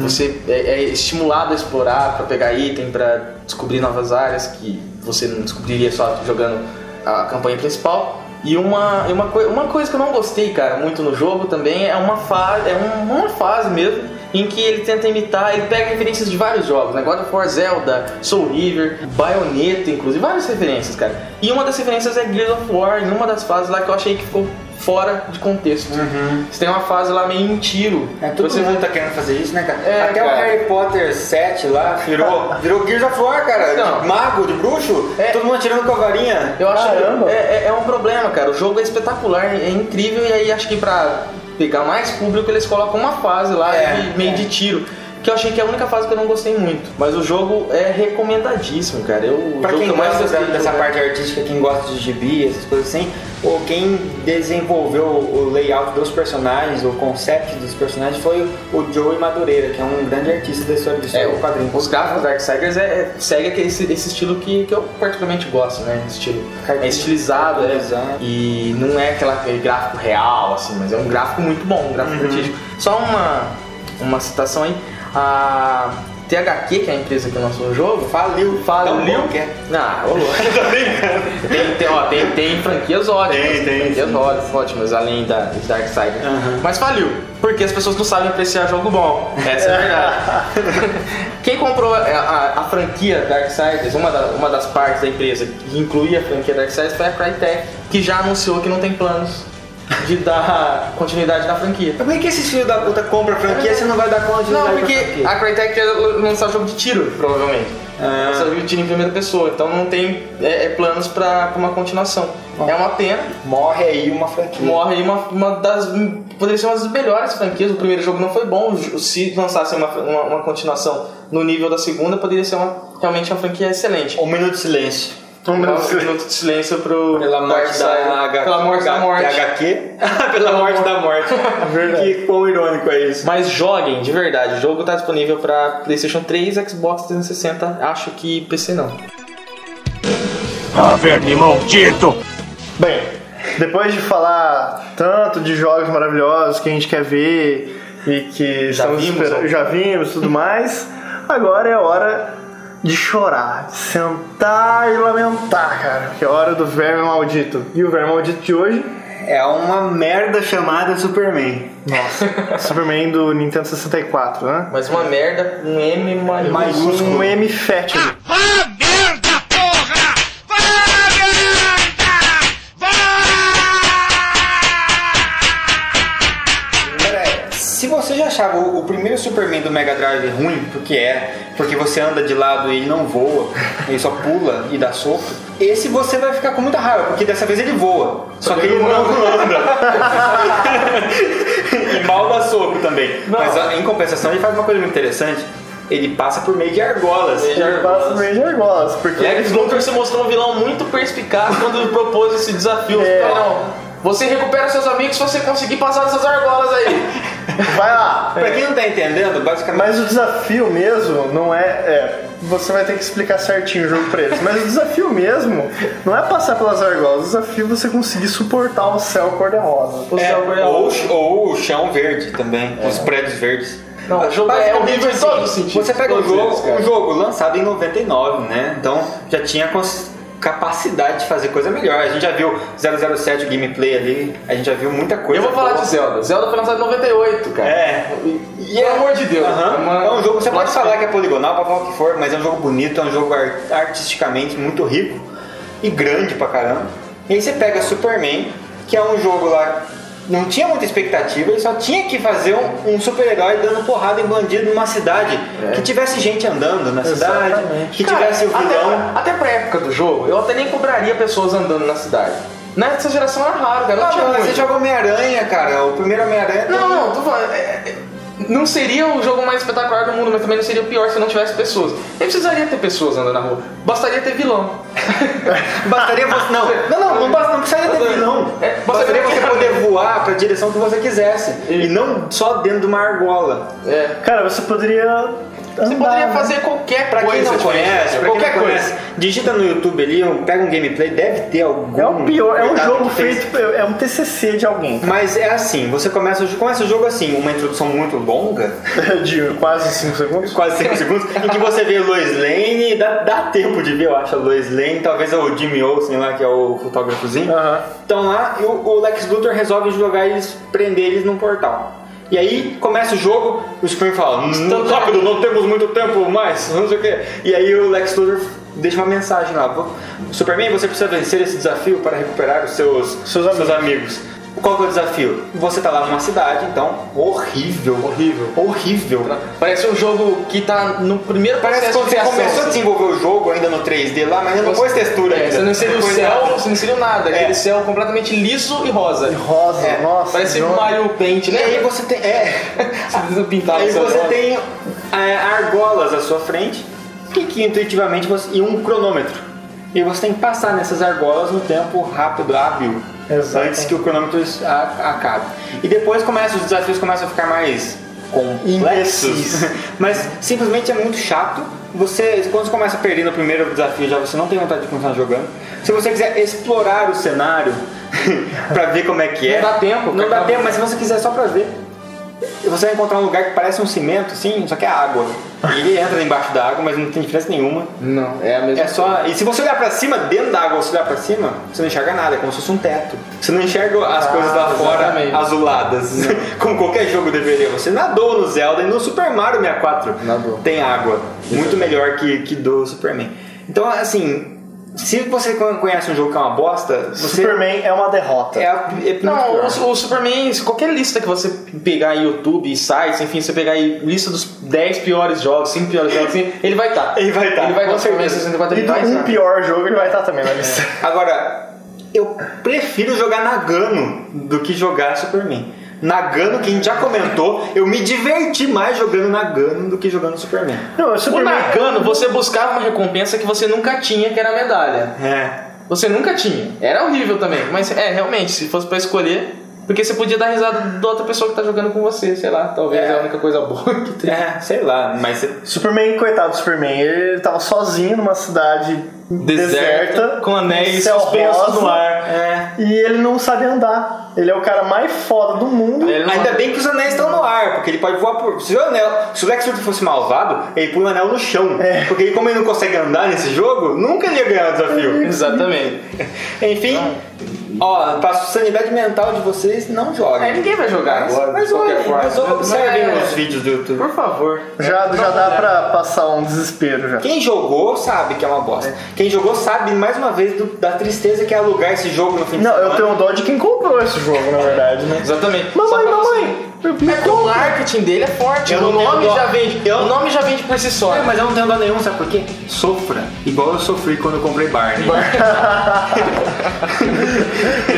você é, é estimulado a explorar para pegar item, para descobrir novas áreas que você não descobriria só jogando a campanha principal. E uma, uma, uma coisa que eu não gostei, cara, muito no jogo também é uma fase, é um- uma fase mesmo em que ele tenta imitar, ele pega referências de vários jogos, né? God of War, Zelda, Soul River, Bayonetta, inclusive, várias referências, cara. E uma das referências é Gears of War, em uma das fases lá que eu achei que ficou fora de contexto. Você tem uma fase lá meio em tiro. É, todo você mundo tá querendo fazer isso, né, cara? É, Até cara. o Harry Potter 7 lá virou, virou Gears of War, cara. Não. De mago, de bruxo, É. todo mundo atirando com a varinha. Eu acho Caramba. é, é- é um problema, cara. O jogo é espetacular, é incrível e aí acho que pra pegar mais público eles colocam uma fase lá É, de, meio é. de tiro. Que eu achei que é a única fase que eu não gostei muito. Mas o jogo é recomendadíssimo, cara. Eu, Pra quem gosta dessa parte artística, quem gosta de gibi, essas coisas assim, o, quem desenvolveu o layout dos personagens, o concept dos personagens foi o Joey Madureira, que é um grande artista da história do É, quadrinho. Os gráficos da Darksiders é, é, segue esse, esse estilo que, que eu particularmente gosto, né? Estilo. É estilizado, é, Exato. e não é aquela, aquele gráfico real, assim, mas é um gráfico muito bom, um gráfico artístico. Só uma, uma citação aí. A THQ, que é a empresa que lançou o jogo, Faliu. faliu. Não, ô tem, tem, ó, tem, tem franquias ótimas. Tem, tem, franquias sim. ótimas, além da de Darksiders. Aham. Mas faliu, porque as pessoas não sabem apreciar jogo bom. Essa é a verdade. Quem comprou a, a- a franquia Darksiders, uma, da- uma das partes da empresa que incluía a franquia Darksiders foi a Crytek, que já anunciou que não tem planos de dar continuidade na franquia. Mas por que esses filhos da puta compram a franquia e você não vai dar conta de Não, porque a Crytek ia lançar jogo de tiro, provavelmente. Ah. Lançar jogo de tiro em primeira pessoa, então não tem é, é, planos pra, pra uma continuação. É uma pena. Morre aí uma franquia. Morre aí uma, uma das. Poderia ser uma das melhores franquias. O primeiro jogo não foi bom. Se lançasse uma, uma, uma continuação no nível da segunda, poderia ser uma, realmente uma franquia excelente. Um minuto de silêncio. Um minuto de silêncio pro Pela morte da. HQ. Pela morte da morte. HQ? Pela morte da morte. Verdade. Que quão irônico é isso. Mas joguem, de verdade. O jogo tá disponível pra PlayStation 3, Xbox 360. Acho que PC não. Verme maldito! Bem, depois de falar tanto de jogos maravilhosos que a gente quer ver e que Já estamos vimos, já vimos e tudo mais, agora é hora de chorar, de sentar e lamentar, cara, que é a hora do verme maldito. E o verme maldito de hoje, É uma merda chamada Superman. nossa, Superman do Nintendo 64, né? Mas uma merda, um M maiúsculo. Mais um M fétido. O, o primeiro Superman do Mega Drive ruim, porque é, porque você anda de lado e ele não voa, ele só pula e dá soco, esse você vai ficar com muita raiva, porque dessa vez ele voa, só que ele não anda. e mal dá soco também. Mas ó, em compensação ele faz uma coisa muito interessante, ele passa por meio de argolas. Meio de Ele passa meio de argolas, porque Lex Luthor se mostrou um vilão muito perspicaz quando propôs esse desafio. É. Não, você recupera seus amigos se você conseguir passar dessas argolas aí. Vai lá. Pra quem não tá entendendo, basicamente. Mas o desafio mesmo não é, é. Você vai ter que explicar certinho o jogo pra eles. Mas o desafio mesmo não é passar pelas argolas. O desafio é você conseguir suportar o céu cor-de-rosa. O É, céu ou, cor-de-rosa. ou o chão verde também, os prédios verdes. Não, o jogo é Basicamente, horrível em assim, todos os sentidos. Você pega o eles, jogo, cara. o jogo lançado em 99, né? Então já tinha cons- capacidade de fazer coisa melhor. A gente já viu 007 o gameplay ali, a gente já viu muita coisa. Eu vou falar boa. de Zelda. Zelda foi lançado em 98, cara. É. E, Pelo amor de Deus. É uma- É um jogo, você pode falar que é poligonal, pode falar o que for, mas é um jogo bonito, é um jogo ar- artisticamente muito rico e grande pra caramba. E aí você pega Superman, que é um jogo lá, não tinha muita expectativa, ele só tinha que fazer um, um super-herói dando porrada em bandido numa cidade. Que tivesse gente andando na cidade, Exatamente. que Cara, tivesse o vilão. Até, até pra época do jogo, eu até nem cobraria pessoas andando na cidade. Nessa geração era raro, cara. Não, Não, tinha mas muito. você joga Homem-Aranha, cara. O primeiro Homem-Aranha. Não, não, tô falando. é, é, não seria o jogo mais espetacular do mundo, mas também não seria o pior se não tivesse pessoas. Nem precisaria ter pessoas andando na rua. Bastaria ter vilão. Bastaria você. Não, não, não, não, basta, não precisaria ter vilão. É, Bastaria bastaria- você poder voar pra direção que você quisesse. E não só dentro de uma argola. É. Cara, você poderia. Você poderia fazer qualquer Pra quem coisa não diferente, conhece, pra quem qualquer não coisa. conhece, digita no YouTube ali, pega um gameplay, deve ter algum. É o pior, é um jogo fez. feito. É um TCC de alguém. Mas é assim, você começa, o- começa o jogo assim, uma introdução muito longa, De quase 5 segundos. quase 5 segundos, em que você vê Lois Lane, dá, dá tempo de ver, eu acho, a Lois Lane, talvez é o Jimmy Olsen lá, que é o fotógrafozinho. Aham. Estão lá e o, o Lex Luthor resolve jogar eles, prender eles num portal. E aí começa o jogo, o Superman fala, "Hum, rápido, não temos muito tempo mais, não sei o quê. E aí o Lex Luthor deixa uma mensagem lá, "Vo- Superman, você precisa vencer esse desafio para recuperar os seus, Seus amigos. Qual que é o desafio? Você tá lá numa cidade, então, horrível, horrível, horrível. Parece um jogo que tá no primeiro Parece quando você começou a assim. desenvolver o jogo ainda no 3D lá, mas ainda não pôs textura É, ainda. você não inseriu o céu, nada. você não inseriu nada. É. Aquele céu completamente liso e rosa. Rosa, É, nossa. Parece jogo. Mario Paint, E né? aí você tem. É. Aí você rosa. tem é, argolas à sua frente e que intuitivamente você, e um cronômetro. E você tem que passar nessas argolas no tempo rápido, hábil Antes que o cronômetro acabe. E depois começa, os desafios começam a ficar mais complexos, mas simplesmente é muito chato. Você, quando você começa a perder no primeiro desafio, já você não tem vontade de continuar jogando. Se você quiser explorar o cenário pra ver como é que é, Não dá tempo, Não dá tempo, mas se você quiser só pra ver, você vai encontrar um lugar que parece um cimento, assim, só que é água. E ele entra embaixo da água, mas não tem diferença nenhuma. Não, é a mesma É só. E se você olhar pra cima, dentro da água, você olhar pra cima, você não enxerga nada, é como se fosse um teto. Você não enxerga as coisas lá fora azuladas, como qualquer jogo deveria. Você nadou no Zelda e no Super Mario 64 Nadou. tem água. Muito melhor que, que do Superman. Então, assim, se você conhece um jogo que é uma bosta, você. Superman é uma derrota. É, a- é Não, o, o Superman, qualquer lista que você pegar aí, YouTube, sites, enfim, você pegar aí lista dos 10 piores jogos, 5 piores jogos, assim, ele vai estar. Ele vai tá, Ele vai com estar. Superman certeza. 64 E ele do um estar. pior jogo ele vai estar também na lista. Agora, eu prefiro jogar Nagano do que jogar Superman. Nagano, que a gente já comentou, eu me diverti mais jogando Nagano do que jogando Superman. Não, o O Superman. Nagano, você buscava uma recompensa que você nunca tinha, que era a medalha. É. Você nunca tinha. Era horrível também. Mas é, realmente, se fosse pra escolher. Porque você podia dar risada da outra pessoa que tá jogando com você, sei lá. Talvez é, a única coisa boa que tem. É, sei lá, mas Superman, coitado do Superman, ele tava sozinho numa cidade Deserta, deserta, com anéis suspensos no ar. É. E ele não sabe andar. Ele é o cara mais foda do mundo. Ainda bem que os anéis estão no ar, porque ele pode voar por. Se o, anel, se o Lex Luthor fosse malvado, ele põe o anel no chão. É. Porque ele, como ele não consegue andar nesse jogo, nunca ele ia ganhar o desafio. Exatamente. Enfim, ó, pra sanidade mental de vocês, não joguem. É, ninguém vai jogar agora. Mas forma. mas observem Mas é- os vídeos do YouTube. Por favor. Já, já dá pra passar um desespero já. Quem jogou sabe que é uma bosta. Quem jogou sabe, mais uma vez, do- da tristeza que é alugar esse jogo no fim de Não, eu tenho dó de quem comprou esse jogo, na verdade, né? Exatamente. Mamãe, mamãe, É porque o marketing dele é forte. Eu o nome dó. já vende. Eu- O nome já vende por si só. É, mas eu não tenho dó nenhum, sabe por quê? Sofra. Igual eu sofri quando eu comprei Barney.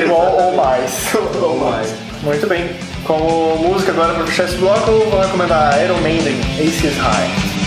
Igual ou mais. Ou mais. Muito bem. Como música agora pra fechar esse bloco, eu vou recomendar Iron Maiden, Aces High.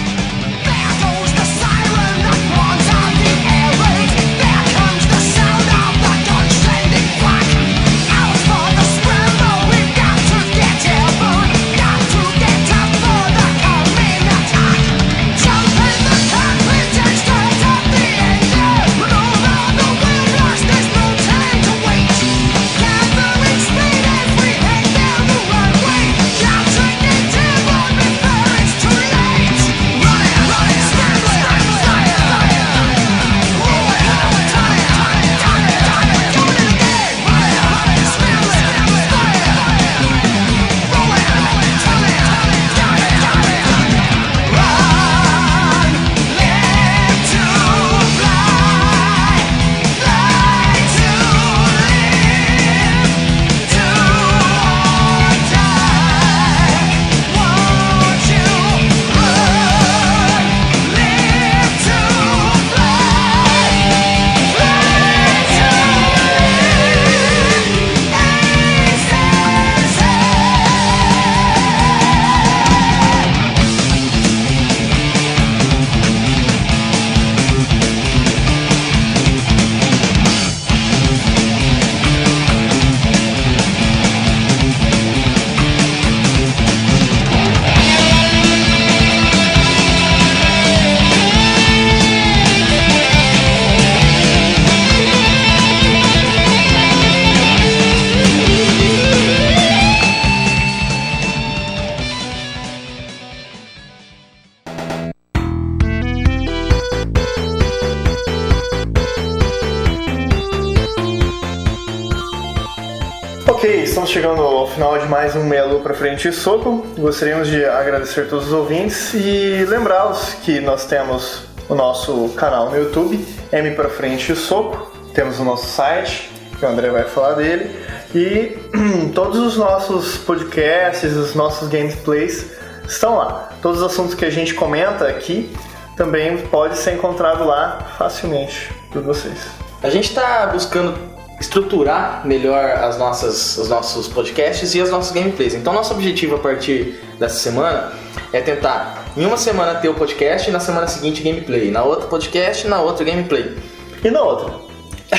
Chegando ao final de mais um Meia Lua pra Frente e Soco. Gostaríamos de agradecer todos os ouvintes e lembrá-los que nós temos o nosso canal no YouTube, M pra Frente e Soco. Temos o nosso site, que o André vai falar dele. E todos os nossos podcasts, os nossos gameplays estão lá. Todos os assuntos que a gente comenta aqui também pode ser encontrado lá facilmente por vocês. A gente está buscando estruturar melhor as nossas, os nossos podcasts e as nossas gameplays. Então, nosso objetivo a partir dessa semana é tentar, em uma semana, ter o podcast e na semana seguinte gameplay. Na outra, podcast na outra, gameplay. E na outra?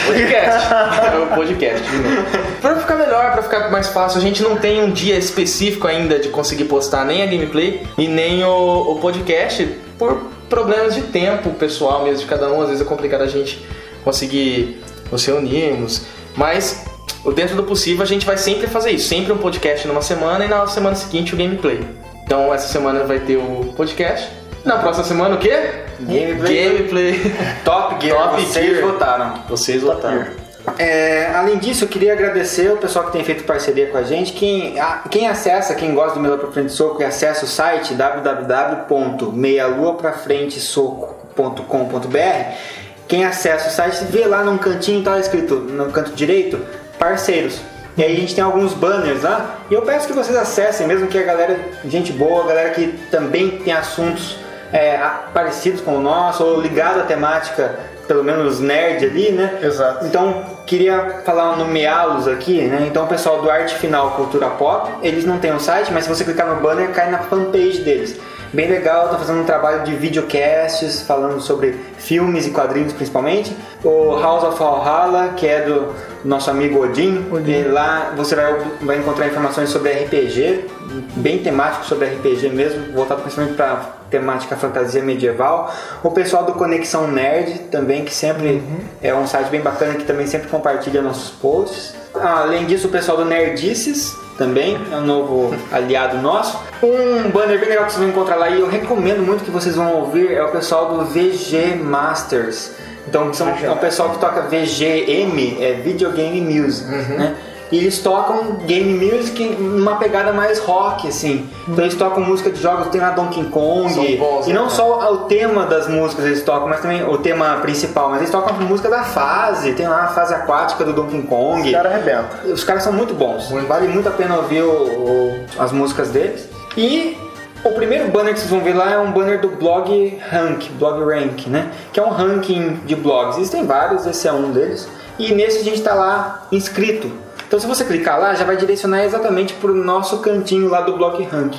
Podcast. é o podcast. Pra ficar melhor, pra ficar mais fácil, a gente não tem um dia específico ainda de conseguir postar nem a gameplay e nem o, o podcast por problemas de tempo pessoal mesmo de cada um. Às vezes é complicado a gente conseguir nos reunirmos. Mas dentro do possível a gente vai sempre fazer isso. Sempre um podcast numa semana e na semana seguinte o gameplay. Então essa semana vai ter o podcast. Na próxima semana o quê? Gameplay. Gameplay. Top Gear, Top vocês Gear. votaram. Vocês votaram. É, além disso, eu queria agradecer o pessoal que tem feito parceria com a gente. Quem, a- quem acessa, quem gosta do Meia Lua Pra Frente Soco e acessa o site www.meialuaprafrentesoco.com.br Quem acessa o site vê lá num cantinho, tá escrito no canto direito, parceiros. E aí a gente tem alguns banners lá. E eu peço que vocês acessem, mesmo que a galera, gente boa, a galera que também tem assuntos é, parecidos com o nosso, ou ligado à temática, pelo menos nerd ali, né? Exato. Então, queria falar, nomeá-los aqui, né? Então, o pessoal do Arte Final Cultura Pop, eles não têm um site, mas se você clicar no banner, cai na fanpage deles. Bem legal, tô fazendo um trabalho de videocasts, falando sobre filmes e quadrinhos principalmente. O House of Valhalla, que é do nosso amigo Odin. E lá você vai, vai encontrar informações sobre RPG, bem temático sobre RPG mesmo, voltado principalmente para temática fantasia medieval. O pessoal do Conexão Nerd também, que sempre é um site bem bacana que também sempre compartilha nossos posts. Além disso, o pessoal do Nerdices também é um novo aliado nosso. Um banner bem legal que vocês vão encontrar lá e eu recomendo muito que vocês vão ouvir é o pessoal do VG Masters. Então são, é o pessoal que toca VGM, é Videogame Music, né? E eles tocam game music numa pegada mais rock, assim. Então eles tocam música de jogos, tem lá Donkey Kong. Bons, e não né, só o tema das músicas eles tocam, mas também o tema principal. Mas eles tocam música da fase, tem lá a fase aquática do Donkey Kong. O cara arrebenta. Os caras são muito bons. Vale muito a pena ouvir o- o- as músicas deles. E o primeiro banner que vocês vão ver lá é um banner do blog Rank, blog Rank, né? Que é um ranking de blogs. Existem vários, esse é um deles. E nesse a gente está lá inscrito. Então se você clicar lá, já vai direcionar exatamente para o nosso cantinho lá do blog Rank.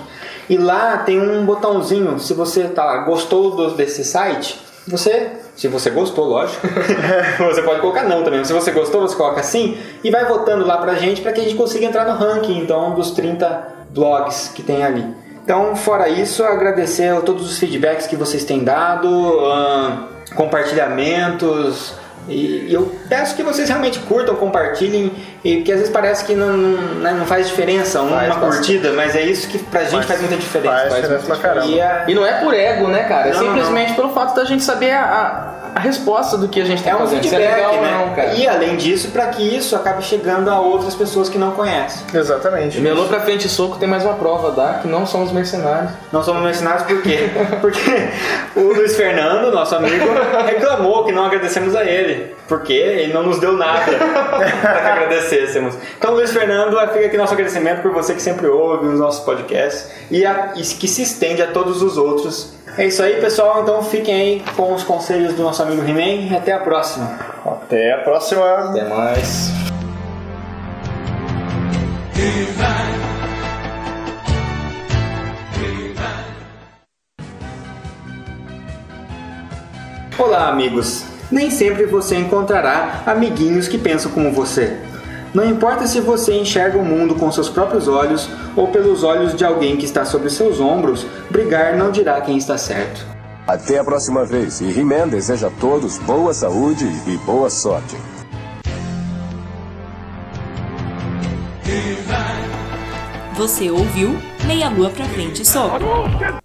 E lá tem um botãozinho, se você tá gostou desse site, você, se você gostou, lógico, você pode colocar não também. Se você gostou, você coloca sim e vai votando lá pra gente para que a gente consiga entrar no ranking então dos 30 blogs que tem ali. Então, fora isso, agradecer a todos os feedbacks que vocês têm dado, ahn, compartilhamentos. E eu peço que vocês realmente curtam, compartilhem, e que às vezes parece que não, não, né, não faz diferença uma, Faz curtida, mas é isso que pra gente faz muita diferença. faz diferença muita pra caramba. E a- E não é por ego, né, cara? É Não, não, simplesmente pelo fato da gente saber a, a, a resposta do que a gente tá É um fazendo. É feedback, legal ou né? não, cara. E além disso, para que isso acabe chegando a outras pessoas que não conhecem. Exatamente. Melou pra frente e soco tem mais uma prova, dá, que não somos mercenários. Não somos mencionados por quê? Porque o Luiz Fernando, nosso amigo, reclamou que não agradecemos a ele. Porque ele não nos deu nada para que agradecêssemos. Então, Luiz Fernando, fica aqui nosso agradecimento por você que sempre ouve os nossos podcasts e, a- e que se estende a todos os outros. É isso aí, pessoal. Então, fiquem aí com os conselhos do nosso amigo He-Man e até a próxima. Até a próxima. Até mais. Olá, amigos! Nem sempre você encontrará amiguinhos que pensam como você. Não importa se você enxerga o mundo com seus próprios olhos ou pelos olhos de alguém que está sobre seus ombros, brigar não dirá quem está certo. Até a próxima vez. E He-Man deseja a todos boa saúde e boa sorte. Você ouviu Meia Lua pra Frente Soco.